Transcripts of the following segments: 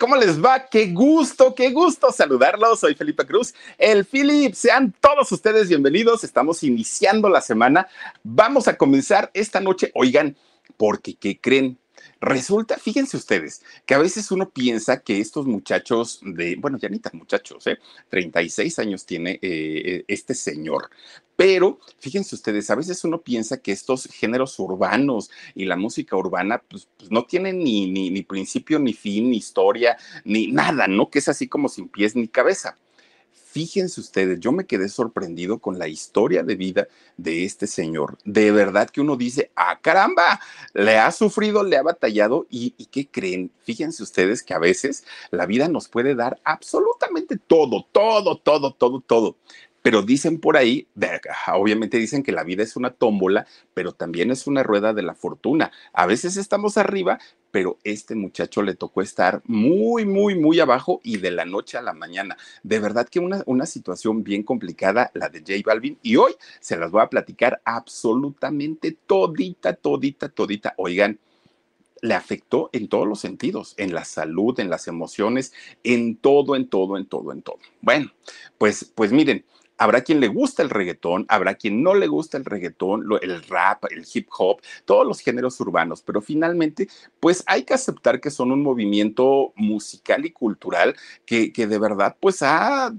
¿Cómo les va? Qué gusto, qué gusto saludarlos. Soy Felipe Cruz, el Philip. Sean todos ustedes bienvenidos. Estamos iniciando la semana. Vamos a comenzar esta noche. Oigan, porque ¿qué creen? Resulta, fíjense ustedes, que a veces uno piensa que estos muchachos de, bueno, ya ni tan muchachos, ¿eh? 36 años tiene eh, este señor, pero fíjense ustedes, a veces uno piensa que estos géneros urbanos y la música urbana pues, pues no tienen ni, ni, ni principio, ni fin, ni historia, ni nada, ¿no? Que es así como sin pies ni cabeza. Fíjense ustedes, yo me quedé sorprendido con la historia de vida de este señor. De verdad que uno dice, ah, caramba, le ha sufrido, le ha batallado y, y ¿qué creen? Fíjense ustedes que a veces la vida nos puede dar absolutamente todo, todo, todo, todo, todo pero dicen por ahí, obviamente dicen que la vida es una tómbola, pero también es una rueda de la fortuna. A veces estamos arriba, pero este muchacho le tocó estar muy, muy, muy abajo y de la noche a la mañana. De verdad que una, una situación bien complicada la de J Balvin y hoy se las voy a platicar absolutamente todita, todita, todita. Oigan, le afectó en todos los sentidos, en la salud, en las emociones, en todo, en todo, en todo, en todo. Bueno, pues, pues miren, Habrá quien le gusta el reggaetón, habrá quien no le gusta el reggaetón, el rap, el hip hop, todos los géneros urbanos, pero finalmente, pues hay que aceptar que son un movimiento musical y cultural que, que de verdad, pues ha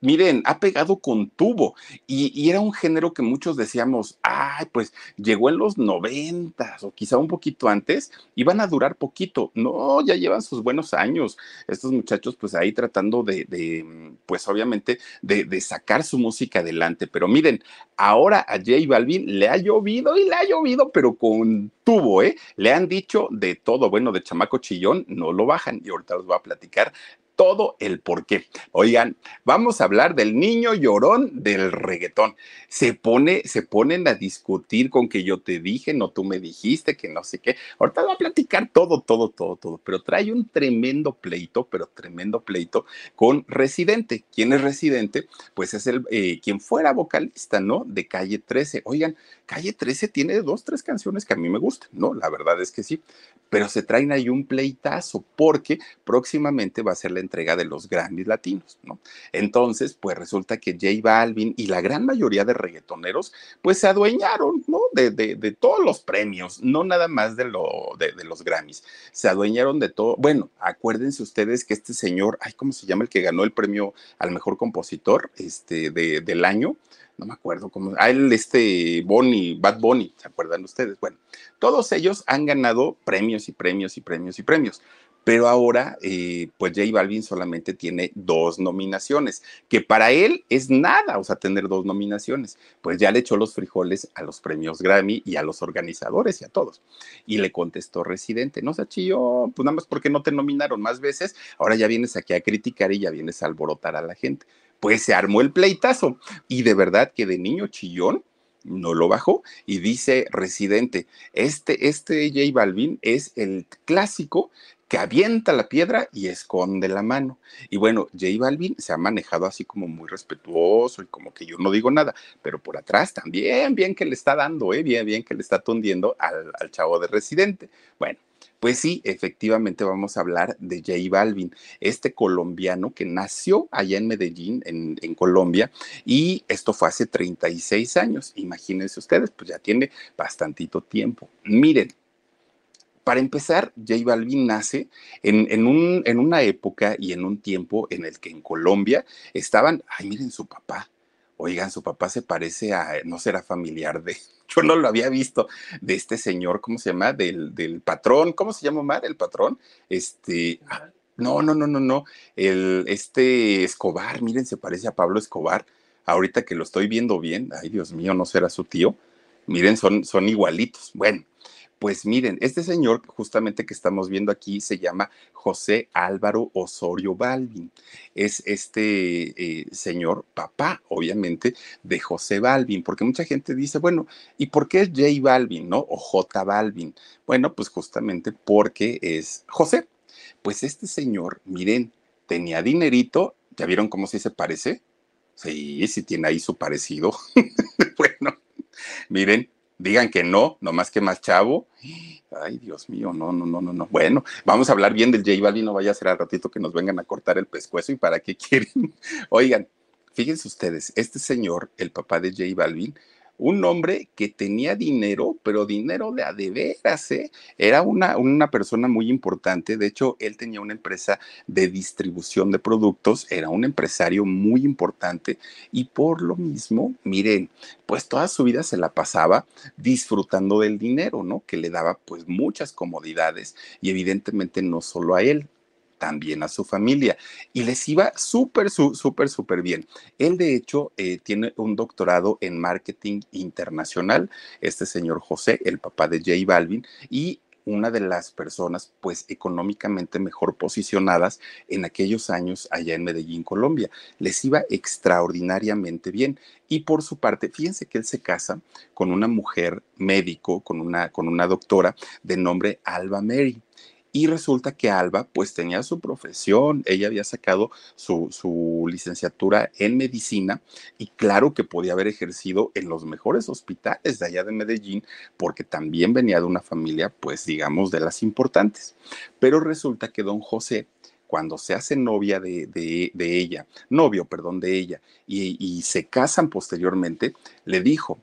miren, ha pegado con tubo y, era un género que muchos decíamos, ay, pues llegó en los noventas o quizá un poquito antes y van a durar poquito. No, ya llevan sus buenos años. Estos muchachos, pues ahí tratando de, pues obviamente, de, de, sacar su música adelante. Pero miren, ahora a J Balvin le ha llovido y le ha llovido, pero con tubo, ¿eh? Le han dicho de todo, bueno, de chamaco chillón, no lo bajan y ahorita los voy a platicar todo el porqué. Oigan, vamos a hablar del niño llorón del reggaetón. Se pone, se ponen a discutir con que yo te dije, no tú me dijiste, que no sé qué. Ahorita voy a platicar todo, todo, todo, todo, pero trae un tremendo pleito, pero tremendo pleito con Residente. ¿Quién es Residente? Pues es el eh, quien fuera vocalista, ¿no? De Calle 13. Oigan, Calle 13 tiene dos, tres canciones que a mí me gustan, ¿no? La verdad es que sí, pero se traen ahí un pleitazo porque próximamente va a ser la entrega de los Grammys latinos, ¿no? Entonces, pues resulta que J Balvin y la gran mayoría de reggaetoneros, pues se adueñaron, ¿no? De, de, todos los premios, no nada más de, lo, de, los Grammys, se adueñaron de todo. Bueno, acuérdense ustedes que este señor, ay, ¿cómo se llama el que ganó el premio al mejor compositor este, de, del año? No me acuerdo cómo, a él este Bonnie, Bad Bunny, ¿se acuerdan ustedes? Bueno, todos ellos han ganado premios y premios y premios y premios, pero ahora eh, pues J Balvin solamente tiene dos nominaciones, que para él es nada, o sea, tener dos nominaciones, pues ya le echó los frijoles a los premios Grammy y a los organizadores y a todos. Y le contestó Residente, no se chilló, pues nada más porque no te nominaron más veces, ahora ya vienes aquí a criticar y ya vienes a alborotar a la gente pues se armó el pleitazo. Y de verdad que de niño chillón no lo bajó y dice Residente, este, este J Balvin es el clásico que avienta la piedra y esconde la mano. Y bueno, J Balvin se ha manejado así como muy respetuoso y como que yo no digo nada, pero por atrás también, bien que le está dando, ¿eh? bien, bien que le está tundiendo al, al chavo de Residente. Bueno, pues sí, efectivamente vamos a hablar de J Balvin, este colombiano que nació allá en Medellín, en, en, Colombia, y esto fue hace 36 años. Imagínense ustedes, pues ya tiene bastantito tiempo. Miren, para empezar, J Balvin nace en, en, un, en una época y en un tiempo en el que en Colombia estaban, ay, miren su papá, oigan, su papá se parece a, no será familiar de, yo no lo había visto, de este señor, ¿cómo se llama? Del, del patrón, ¿cómo se llama Omar? El patrón, este, ah, no, no, no, no, no, el, este Escobar, miren, se parece a Pablo Escobar, ahorita que lo estoy viendo bien, ay Dios mío, no será su tío, miren, son, son igualitos, bueno. Pues miren, este señor justamente que estamos viendo aquí se llama José Álvaro Osorio Balvin. Es este eh, señor papá, obviamente, de José Balvin, porque mucha gente dice, bueno, ¿y por qué es J Balvin, no? O J Balvin. Bueno, pues justamente porque es José. Pues este señor, miren, tenía dinerito, ¿ya vieron cómo se parece? Sí, sí tiene ahí su parecido. bueno, miren, Digan que no, no más que más chavo. Ay, Dios mío, no, no, no, no, no. Bueno, vamos a hablar bien del J Balvin, no vaya a ser al ratito que nos vengan a cortar el pescuezo y para qué quieren. Oigan, fíjense ustedes, este señor, el papá de J Balvin, un hombre que tenía dinero, pero dinero de a de veras, ¿eh? Era una, una persona muy importante. De hecho, él tenía una empresa de distribución de productos, era un empresario muy importante y por lo mismo, miren, pues toda su vida se la pasaba disfrutando del dinero, ¿no? Que le daba pues muchas comodidades y evidentemente no solo a él, también a su familia y les iba súper, súper, súper bien. Él, de hecho, eh, tiene un doctorado en marketing internacional, este señor José, el papá de J Balvin, y una de las personas pues económicamente mejor posicionadas en aquellos años allá en Medellín, Colombia. Les iba extraordinariamente bien. Y por su parte, fíjense que él se casa con una mujer médico, con una, con una doctora de nombre Alba Mary. Y resulta que Alba pues tenía su profesión, ella había sacado su, licenciatura en medicina y claro que podía haber ejercido en los mejores hospitales de allá de Medellín porque también venía de una familia pues digamos de las importantes. Pero resulta que don José cuando se hace novia de, ella, novio, perdón, de ella, y, y, se casan posteriormente, le dijo,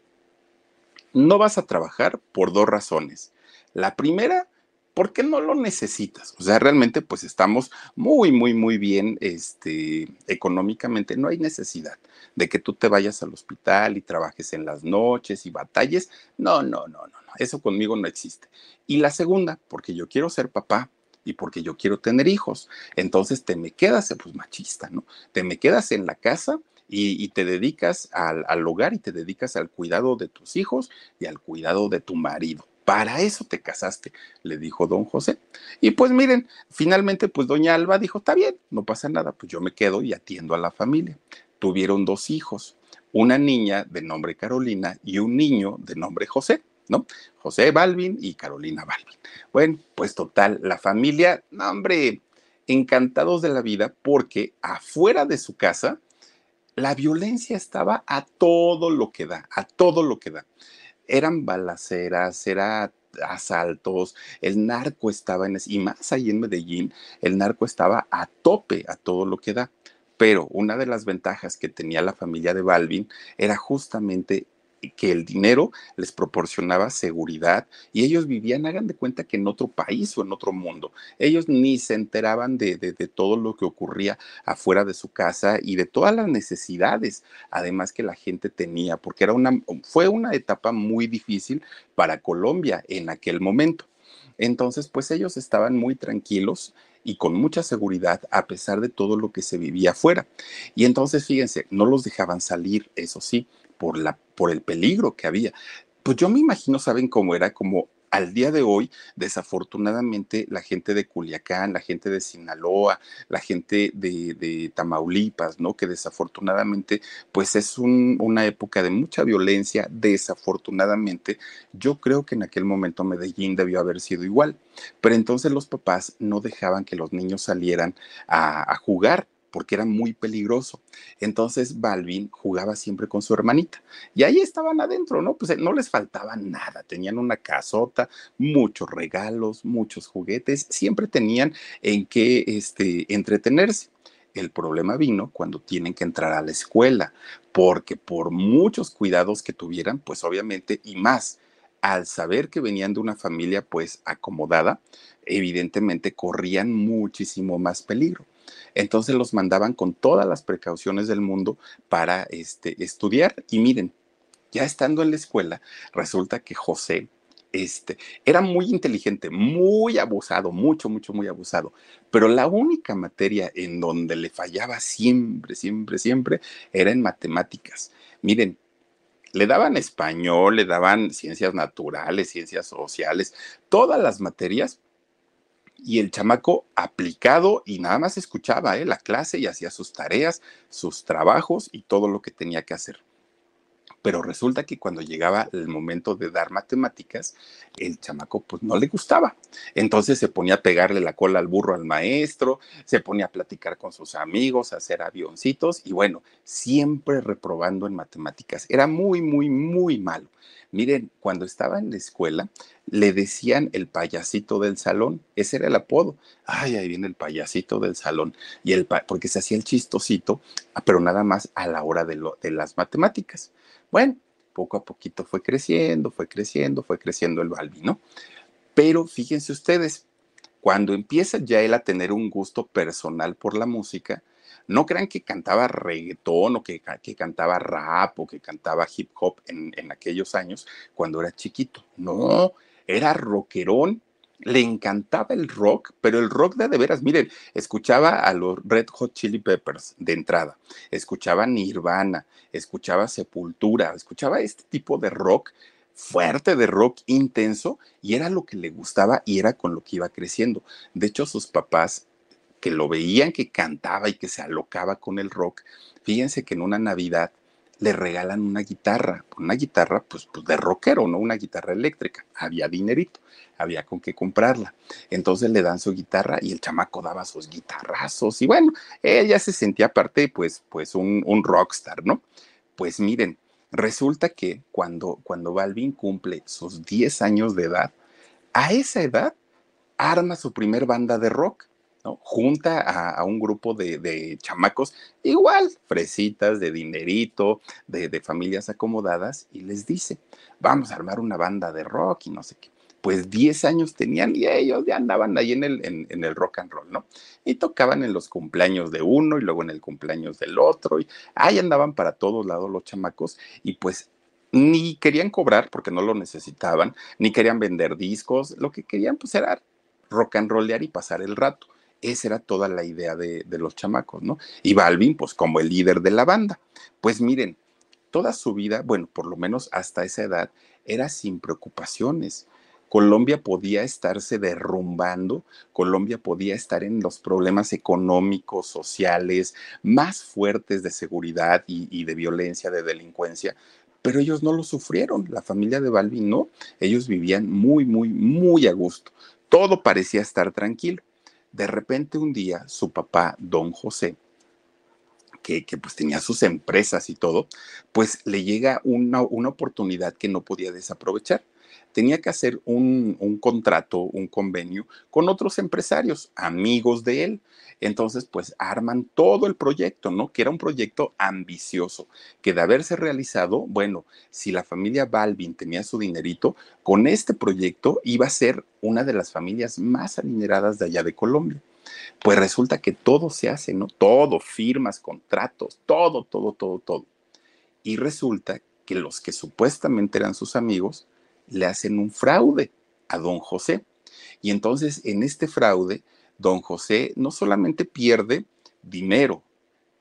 no vas a trabajar por dos razones. La primera porque no lo necesitas. O sea, realmente pues estamos muy, muy, muy bien este, económicamente. No hay necesidad de que tú te vayas al hospital y trabajes en las noches y batalles. No, no, no, no, no. Eso conmigo no existe. Y la segunda, porque yo quiero ser papá y porque yo quiero tener hijos. Entonces te me quedas, pues machista, ¿no? Te me quedas en la casa y, te dedicas al, al hogar y te dedicas al cuidado de tus hijos y al cuidado de tu marido. Para eso te casaste, le dijo don José. Y pues miren, finalmente pues doña Alba dijo, está bien, no pasa nada, pues yo me quedo y atiendo a la familia. Tuvieron dos hijos, una niña de nombre Carolina y un niño de nombre José, ¿no? José Balvin y Carolina Balvin. Bueno, pues total, la familia, no, hombre, encantados de la vida porque afuera de su casa la violencia estaba a todo lo que da, a todo lo que da eran balaceras, era asaltos, el narco estaba en, y más ahí en Medellín, el narco estaba a tope a todo lo que da. Pero una de las ventajas que tenía la familia de Balvin era justamente que el dinero les proporcionaba seguridad y ellos vivían, hagan de cuenta que en otro país o en otro mundo. Ellos ni se enteraban de, de, todo lo que ocurría afuera de su casa y de todas las necesidades, además que la gente tenía, porque era una, fue una etapa muy difícil para Colombia en aquel momento. Entonces, pues ellos estaban muy tranquilos y con mucha seguridad a pesar de todo lo que se vivía afuera. Y entonces, fíjense, no los dejaban salir, eso sí, por, la, por el peligro que había. Pues yo me imagino, ¿saben cómo era? Como al día de hoy, desafortunadamente, la gente de Culiacán, la gente de Sinaloa, la gente de, Tamaulipas, ¿no? Que desafortunadamente, pues es una época de mucha violencia, desafortunadamente. Yo creo que en aquel momento Medellín debió haber sido igual, pero entonces los papás no dejaban que los niños salieran a jugar porque era muy peligroso. Entonces Balvin jugaba siempre con su hermanita y ahí estaban adentro, ¿no? Pues no les faltaba nada, tenían una casota, muchos regalos, muchos juguetes, siempre tenían en qué este, entretenerse. El problema vino cuando tienen que entrar a la escuela, porque por muchos cuidados que tuvieran, pues obviamente, y más, al saber que venían de una familia pues acomodada, evidentemente corrían muchísimo más peligro. Entonces los mandaban con todas las precauciones del mundo para este, estudiar. Y miren, ya estando en la escuela, resulta que José este, era muy inteligente, muy abusado, mucho, mucho, muy abusado. Pero la única materia en donde le fallaba siempre, siempre, siempre era en matemáticas. Miren, le daban español, le daban ciencias naturales, ciencias sociales, todas las materias, y el chamaco aplicado y nada más escuchaba ¿eh? la clase y hacía sus tareas, sus trabajos y todo lo que tenía que hacer. Pero resulta que cuando llegaba el momento de dar matemáticas, el chamaco pues no le gustaba. Entonces se ponía a pegarle la cola al burro al maestro, se ponía a platicar con sus amigos, a hacer avioncitos y bueno, siempre reprobando en matemáticas. Era muy, muy, muy malo. Miren, cuando estaba en la escuela, le decían el payasito del salón, ese era el apodo. Ay, ahí viene el payasito del salón. Y el porque se hacía el chistosito, ah, pero nada más a la hora de las matemáticas. Bueno, poco a poquito fue creciendo, fue creciendo, fue creciendo el Balbi, ¿no? Pero fíjense ustedes, cuando empieza ya él a tener un gusto personal por la música, no crean que cantaba reggaetón o que, que cantaba rap o que cantaba hip hop en, en aquellos años cuando era chiquito. No, era rockerón le encantaba el rock, pero el rock de de veras, miren, escuchaba a los Red Hot Chili Peppers de entrada, escuchaba Nirvana, escuchaba Sepultura, escuchaba este tipo de rock fuerte, de rock intenso, y era lo que le gustaba y era con lo que iba creciendo. De hecho, sus papás que lo veían que cantaba y que se alocaba con el rock, fíjense que en una Navidad le regalan una guitarra, una guitarra pues, pues, de rockero, ¿no? Una guitarra eléctrica. Había dinerito, había con qué comprarla. Entonces le dan su guitarra y el chamaco daba sus guitarrazos y bueno, ella se sentía aparte pues, pues un, un rockstar, ¿no? Pues miren, resulta que cuando, cuando Balvin cumple sus 10 años de edad, a esa edad arma su primer banda de rock Junta a, un grupo de, chamacos igual, fresitas, de dinerito, de, familias acomodadas, y les dice, vamos a armar una banda de rock y no sé qué. Pues 10 años tenían y ellos ya andaban ahí en el, en, el rock and roll, ¿no? Y tocaban en los cumpleaños de uno y luego en el cumpleaños del otro, y ahí andaban para todos lados los chamacos, y pues ni querían cobrar porque no lo necesitaban, ni querían vender discos, lo que querían pues era rock and rollear y pasar el rato. Esa era toda la idea de, los chamacos, ¿no? Y Balvin, pues como el líder de la banda. Pues miren, toda su vida, bueno, por lo menos hasta esa edad, era sin preocupaciones. Colombia podía estarse derrumbando, Colombia podía estar en los problemas económicos, sociales, más fuertes de seguridad y, y, de violencia, de delincuencia, pero ellos no lo sufrieron, la familia de Balvin no, ellos vivían muy, muy, muy a gusto, todo parecía estar tranquilo. De repente un día su papá, don José, que, pues tenía sus empresas y todo, pues le llega una, una oportunidad que no podía desaprovechar tenía que hacer un, un, contrato, un convenio con otros empresarios, amigos de él. Entonces, pues arman todo el proyecto, ¿no? Que era un proyecto ambicioso, que de haberse realizado, bueno, si la familia Balvin tenía su dinerito, con este proyecto iba a ser una de las familias más adineradas de allá de Colombia. Pues resulta que todo se hace, ¿no? Todo, firmas, contratos, todo, todo, todo, todo. Y resulta que los que supuestamente eran sus amigos le hacen un fraude a don José. Y entonces en este fraude, don José no solamente pierde dinero,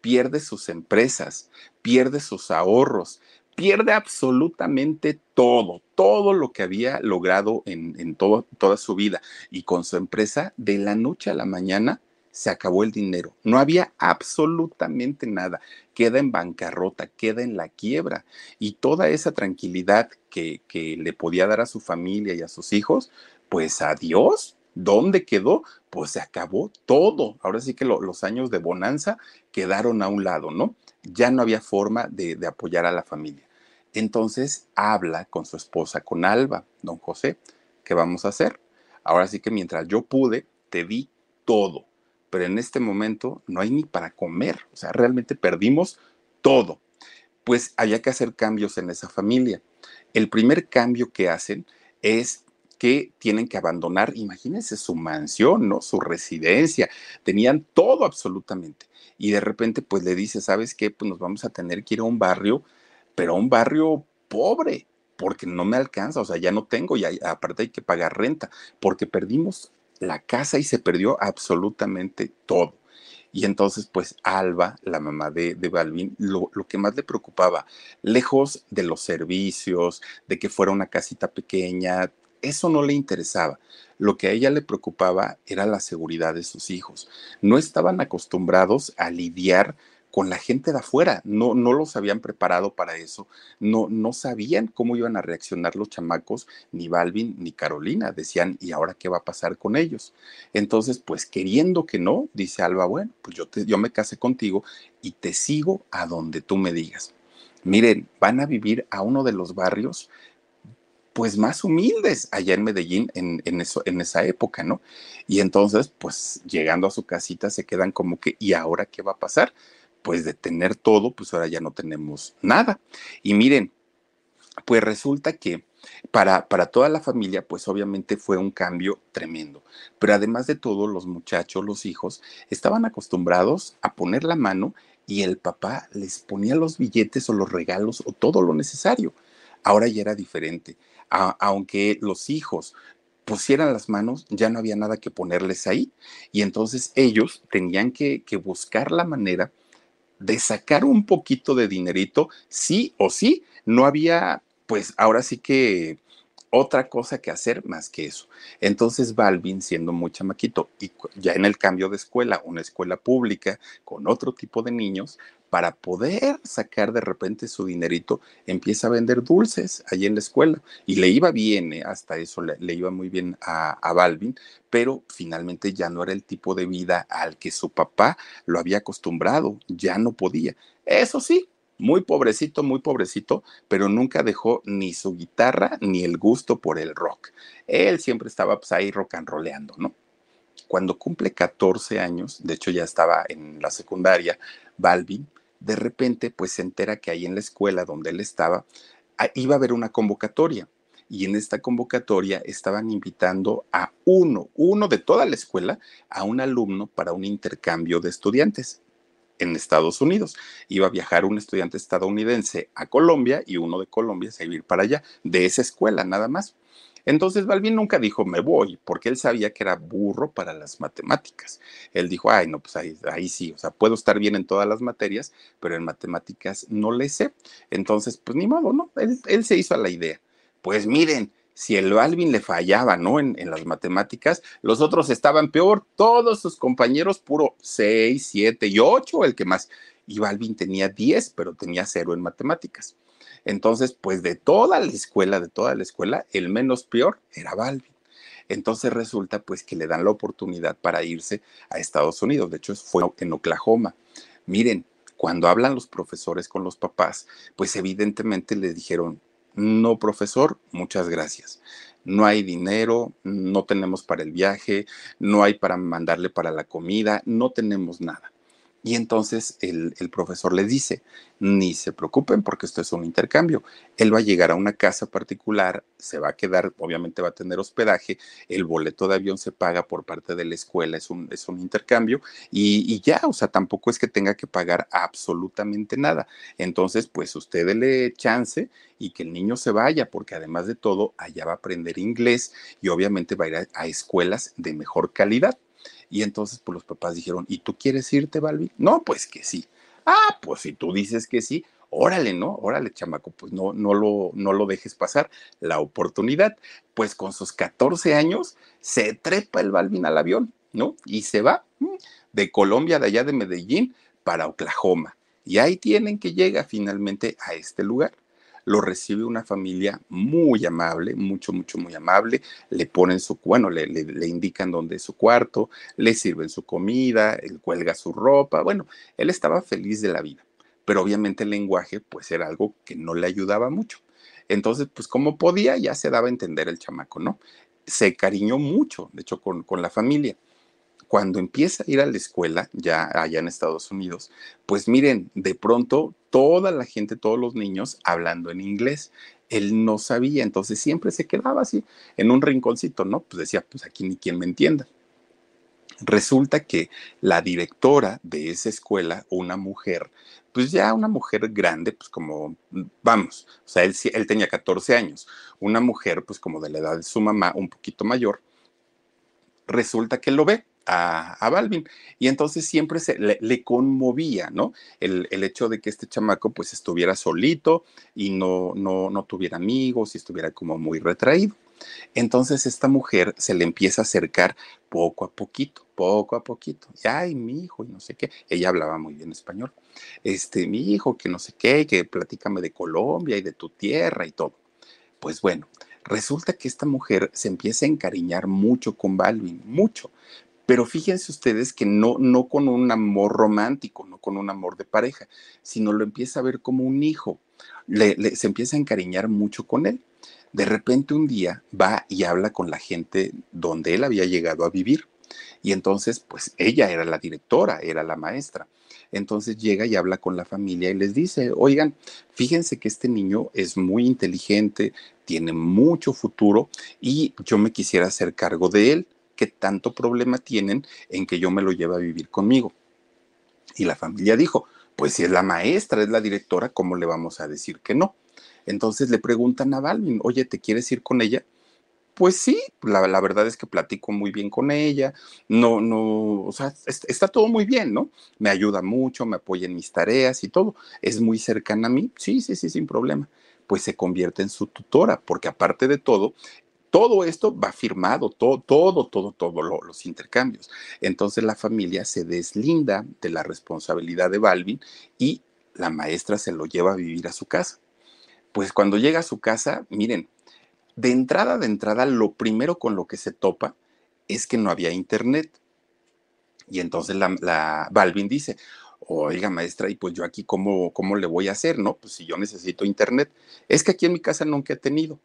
pierde sus empresas, pierde sus ahorros, pierde absolutamente todo, todo lo que había logrado en, toda su vida y con su empresa de la noche a la mañana se acabó el dinero. No había absolutamente nada. Queda en bancarrota, queda en la quiebra. Y toda esa tranquilidad que, que le podía dar a su familia y a sus hijos, pues adiós. ¿Dónde quedó? Pues se acabó todo. Ahora sí que los años de bonanza quedaron a un lado, ¿no? Ya no había forma de, de apoyar a la familia. Entonces habla con su esposa, con Alba, don José, ¿qué vamos a hacer? Ahora sí que mientras yo pude, te di todo, pero en este momento no hay ni para comer, o sea, realmente perdimos todo. Pues había que hacer cambios en esa familia. El primer cambio que hacen es que tienen que abandonar, imagínense su mansión, ¿no? Su residencia, tenían todo absolutamente. Y de repente, pues le dice, ¿sabes qué? Pues nos vamos a tener que ir a un barrio, pero a un barrio pobre, porque no me alcanza, o sea, ya no tengo, y aparte hay que pagar renta, porque perdimos la casa y se perdió absolutamente todo. Y entonces, pues Alba, la mamá de, de Balvin, lo, lo, que más le preocupaba, lejos de los servicios, de que fuera una casita pequeña, eso no le interesaba. Lo que a ella le preocupaba era la seguridad de sus hijos. No estaban acostumbrados a lidiar con la gente de afuera, no, no los habían preparado para eso, no, no sabían cómo iban a reaccionar los chamacos, ni Balvin ni Carolina, decían, ¿y ahora qué va a pasar con ellos? Entonces, pues queriendo que no, dice Alba, bueno, pues yo, te, yo me casé contigo y te sigo a donde tú me digas. Miren, van a vivir a uno de los barrios pues más humildes allá en Medellín en, en, eso, en esa época, ¿no? Y entonces, pues llegando a su casita se quedan como que, ¿y ahora qué va a pasar? Pues de tener todo, pues ahora ya no tenemos nada. Y miren, pues resulta que para, para toda la familia, pues obviamente fue un cambio tremendo. Pero además de todo, los muchachos, los hijos, estaban acostumbrados a poner la mano y el papá les ponía los billetes o los regalos o todo lo necesario. Ahora ya era diferente. aunque los hijos pusieran las manos, ya no había nada que ponerles ahí. Y entonces ellos tenían que, que buscar la manera de sacar un poquito de dinerito, sí o sí. No había pues ahora sí que otra cosa que hacer más que eso. Entonces Balvin, siendo muy chamaquito y ya en el cambio de escuela, una escuela pública con otro tipo de niños, para poder sacar de repente su dinerito, empieza a vender dulces allí en la escuela. Y le iba bien, ¿eh? hasta eso le, iba muy bien a, Balvin, pero finalmente ya no era el tipo de vida al que su papá lo había acostumbrado, ya no podía. Eso sí, muy pobrecito, muy pobrecito, pero nunca dejó ni su guitarra ni el gusto por el rock. Él siempre estaba pues, ahí rock and rollando, ¿no? Cuando cumple 14 años, de hecho ya estaba en la secundaria, Balvin, de repente pues se entera que ahí en la escuela donde él estaba ah, iba a haber una convocatoria y en esta convocatoria estaban invitando a uno, uno de toda la escuela, a un alumno para un intercambio de estudiantes en Estados Unidos. Iba a viajar un estudiante estadounidense a Colombia y uno de Colombia se iba a ir para allá, de esa escuela nada más. Entonces Balvin nunca dijo me voy, porque él sabía que era burro para las matemáticas. Él dijo, ay, no, pues ahí, ahí sí, o sea, puedo estar bien en todas las materias, pero en matemáticas no le sé. Entonces, pues ni modo, ¿no? Él, él se hizo a la idea. Pues miren, si el Balvin le fallaba, ¿no? En, en, las matemáticas, los otros estaban peor, todos sus compañeros puro 6, 7 y 8, el que más. Y Balvin tenía 10, pero tenía 0 en matemáticas. Entonces, pues de toda la escuela, de toda la escuela, el menos peor era Balvin. Entonces resulta pues que le dan la oportunidad para irse a Estados Unidos. De hecho, fue en Oklahoma. Miren, cuando hablan los profesores con los papás, pues evidentemente le dijeron, no, profesor, muchas gracias. No hay dinero, no tenemos para el viaje, no hay para mandarle para la comida, no tenemos nada. Y entonces el, profesor le dice, ni se preocupen porque esto es un intercambio. Él va a llegar a una casa particular, se va a quedar, obviamente va a tener hospedaje, el boleto de avión se paga por parte de la escuela, es un, es un intercambio y, ya, o sea, tampoco es que tenga que pagar absolutamente nada. Entonces, pues usted le chance y que el niño se vaya, porque además de todo, allá va a aprender inglés y obviamente va a ir a escuelas de mejor calidad. Y entonces, pues los papás dijeron, ¿y tú quieres irte, Balbi? No, pues que sí. Ah, pues si tú dices que sí, órale, ¿no? Órale, chamaco, pues no, no, lo, no lo dejes pasar la oportunidad. Pues con sus 14 años se trepa el Balvin al avión, ¿no? Y se va mm, de Colombia, de allá de Medellín, para Oklahoma. Y ahí tienen que llega finalmente a este lugar lo recibe una familia muy amable, mucho, mucho, muy amable. Le ponen su, bueno, le, le, indican dónde es su cuarto, le sirven su comida, él cuelga su ropa. Bueno, él estaba feliz de la vida, pero obviamente el lenguaje, pues era algo que no le ayudaba mucho. Entonces, pues como podía, ya se daba a entender el chamaco, ¿no? Se cariñó mucho, de hecho, con, con la familia cuando empieza a ir a la escuela, ya allá en Estados Unidos, pues miren, de pronto toda la gente, todos los niños hablando en inglés. Él no sabía, entonces siempre se quedaba así en un rinconcito, ¿no? Pues decía, pues aquí ni quien me entienda. Resulta que la directora de esa escuela, una mujer, pues ya una mujer grande, pues como, vamos, o sea, él, él tenía 14 años, una mujer pues como de la edad de su mamá, un poquito mayor, resulta que lo ve a, Balvin. Y entonces siempre se, le, conmovía, ¿no? El, hecho de que este chamaco pues estuviera solito y no, no, no tuviera amigos y estuviera como muy retraído. Entonces esta mujer se le empieza a acercar poco a poquito, poco a poquito. Y, ay, mi hijo, y no sé qué. Ella hablaba muy bien español. Este, mi hijo, que no sé qué, que platícame de Colombia y de tu tierra y todo. Pues bueno, resulta que esta mujer se empieza a encariñar mucho con Balvin, mucho, pero fíjense ustedes que no, no con un amor romántico, no con un amor de pareja, sino lo empieza a ver como un hijo. se empieza a encariñar mucho con él. De repente un día va y habla con la gente donde él había llegado a vivir. Y entonces, pues ella era la directora, era la maestra. Entonces llega y habla con la familia y les dice, oigan, fíjense que este niño es muy inteligente, tiene mucho futuro y yo me quisiera hacer cargo de él. ¿Qué tanto problema tienen en que yo me lo lleve a vivir conmigo? Y la familia dijo, pues si es la maestra, es la directora, ¿cómo le vamos a decir que no? Entonces le preguntan a Balvin, oye, ¿te quieres ir con ella? Pues sí, la, la, verdad es que platico muy bien con ella, no, no, o sea, está todo muy bien, ¿no? Me ayuda mucho, me apoya en mis tareas y todo, es muy cercana a mí, sí, sí, sí, sin problema. Pues se convierte en su tutora, porque aparte de todo, todo esto va firmado, todo, todo, todo, todo los intercambios. Entonces la familia se deslinda de la responsabilidad de Balvin y la maestra se lo lleva a vivir a su casa. Pues cuando llega a su casa, miren, de entrada, de entrada, lo primero con lo que se topa es que no había internet. Y entonces la, la Balvin dice, oiga maestra, y pues yo aquí cómo, cómo le voy a hacer, ¿no? Pues si yo necesito internet. Es que aquí en mi casa nunca he tenido.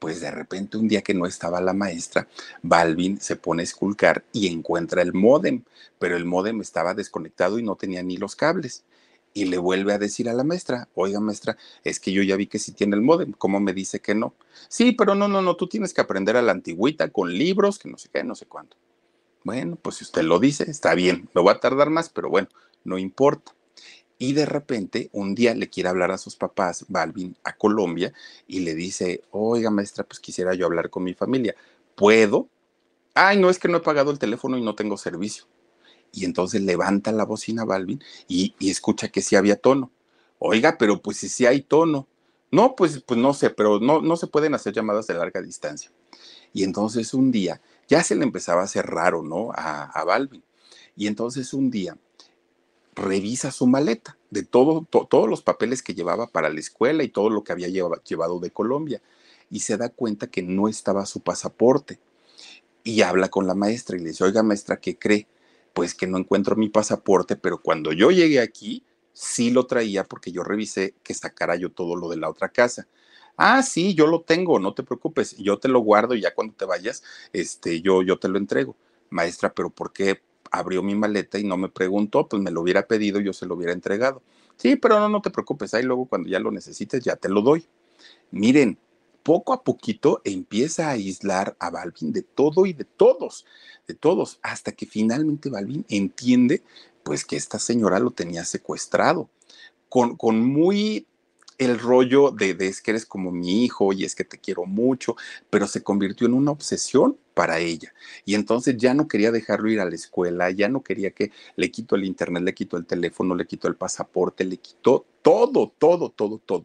Pues de repente un día que no estaba la maestra, Balvin se pone a esculcar y encuentra el módem, pero el módem estaba desconectado y no tenía ni los cables y le vuelve a decir a la maestra, oiga maestra, es que yo ya vi que sí tiene el modem, ¿cómo me dice que no? Sí, pero no, no, no, tú tienes que aprender a la antigüita con libros, que no sé qué, no sé cuánto. Bueno, pues si usted lo dice, está bien, me va a tardar más, pero bueno, no importa. Y de repente, un día le quiere hablar a sus papás, Balvin, a Colombia, y le dice, oiga maestra, pues quisiera yo hablar con mi familia. ¿Puedo? Ay, no es que no he pagado el teléfono y no tengo servicio y entonces levanta la bocina Balvin y, escucha que sí había tono. Oiga, pero pues si sí hay tono. No, pues, pues no sé, pero no, no se pueden hacer llamadas de larga distancia. Y entonces un día ya se le empezaba a hacer raro, ¿no? A, a Balvin. Y entonces un día revisa su maleta de todo, todos los papeles que llevaba para la escuela y todo lo que había llevado de Colombia. Y se da cuenta que no estaba su pasaporte. Y habla con la maestra y le dice, oiga maestra, ¿qué cree? pues que no encuentro mi pasaporte, pero cuando yo llegué aquí, sí lo traía porque yo revisé que sacara yo todo lo de la otra casa. Ah, sí, yo lo tengo, no te preocupes, yo te lo guardo y ya cuando te vayas, este, yo, yo te lo entrego. Maestra, pero ¿por qué abrió mi maleta y no me preguntó? Pues me lo hubiera pedido, yo se lo hubiera entregado. Sí, pero no, no te preocupes, ahí luego cuando ya lo necesites, ya te lo doy. Miren, poco a poquito empieza a aislar a Balvin de todo y de todos, de todos, hasta que finalmente Balvin entiende pues que esta señora lo tenía secuestrado, con, con muy el rollo de, de, es que eres como mi hijo y es que te quiero mucho, pero se convirtió en una obsesión para ella. Y entonces ya no quería dejarlo ir a la escuela, ya no quería que le quitó el internet, le quitó el teléfono, le quitó el pasaporte, le quitó todo, todo, todo, todo.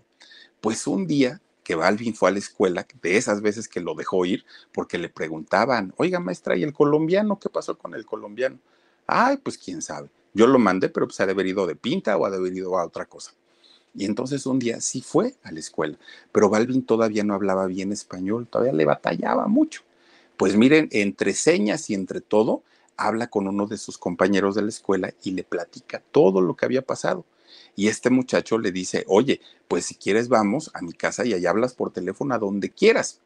Pues un día que Balvin fue a la escuela, de esas veces que lo dejó ir, porque le preguntaban, oiga maestra, ¿y el colombiano? ¿Qué pasó con el colombiano? Ay, pues quién sabe. Yo lo mandé, pero pues ha de haber ido de pinta o ha de haber ido a otra cosa. Y entonces un día sí fue a la escuela, pero Balvin todavía no hablaba bien español, todavía le batallaba mucho. Pues miren, entre señas y entre todo, habla con uno de sus compañeros de la escuela y le platica todo lo que había pasado. Y este muchacho le dice, oye, pues si quieres vamos a mi casa y allá hablas por teléfono a donde quieras.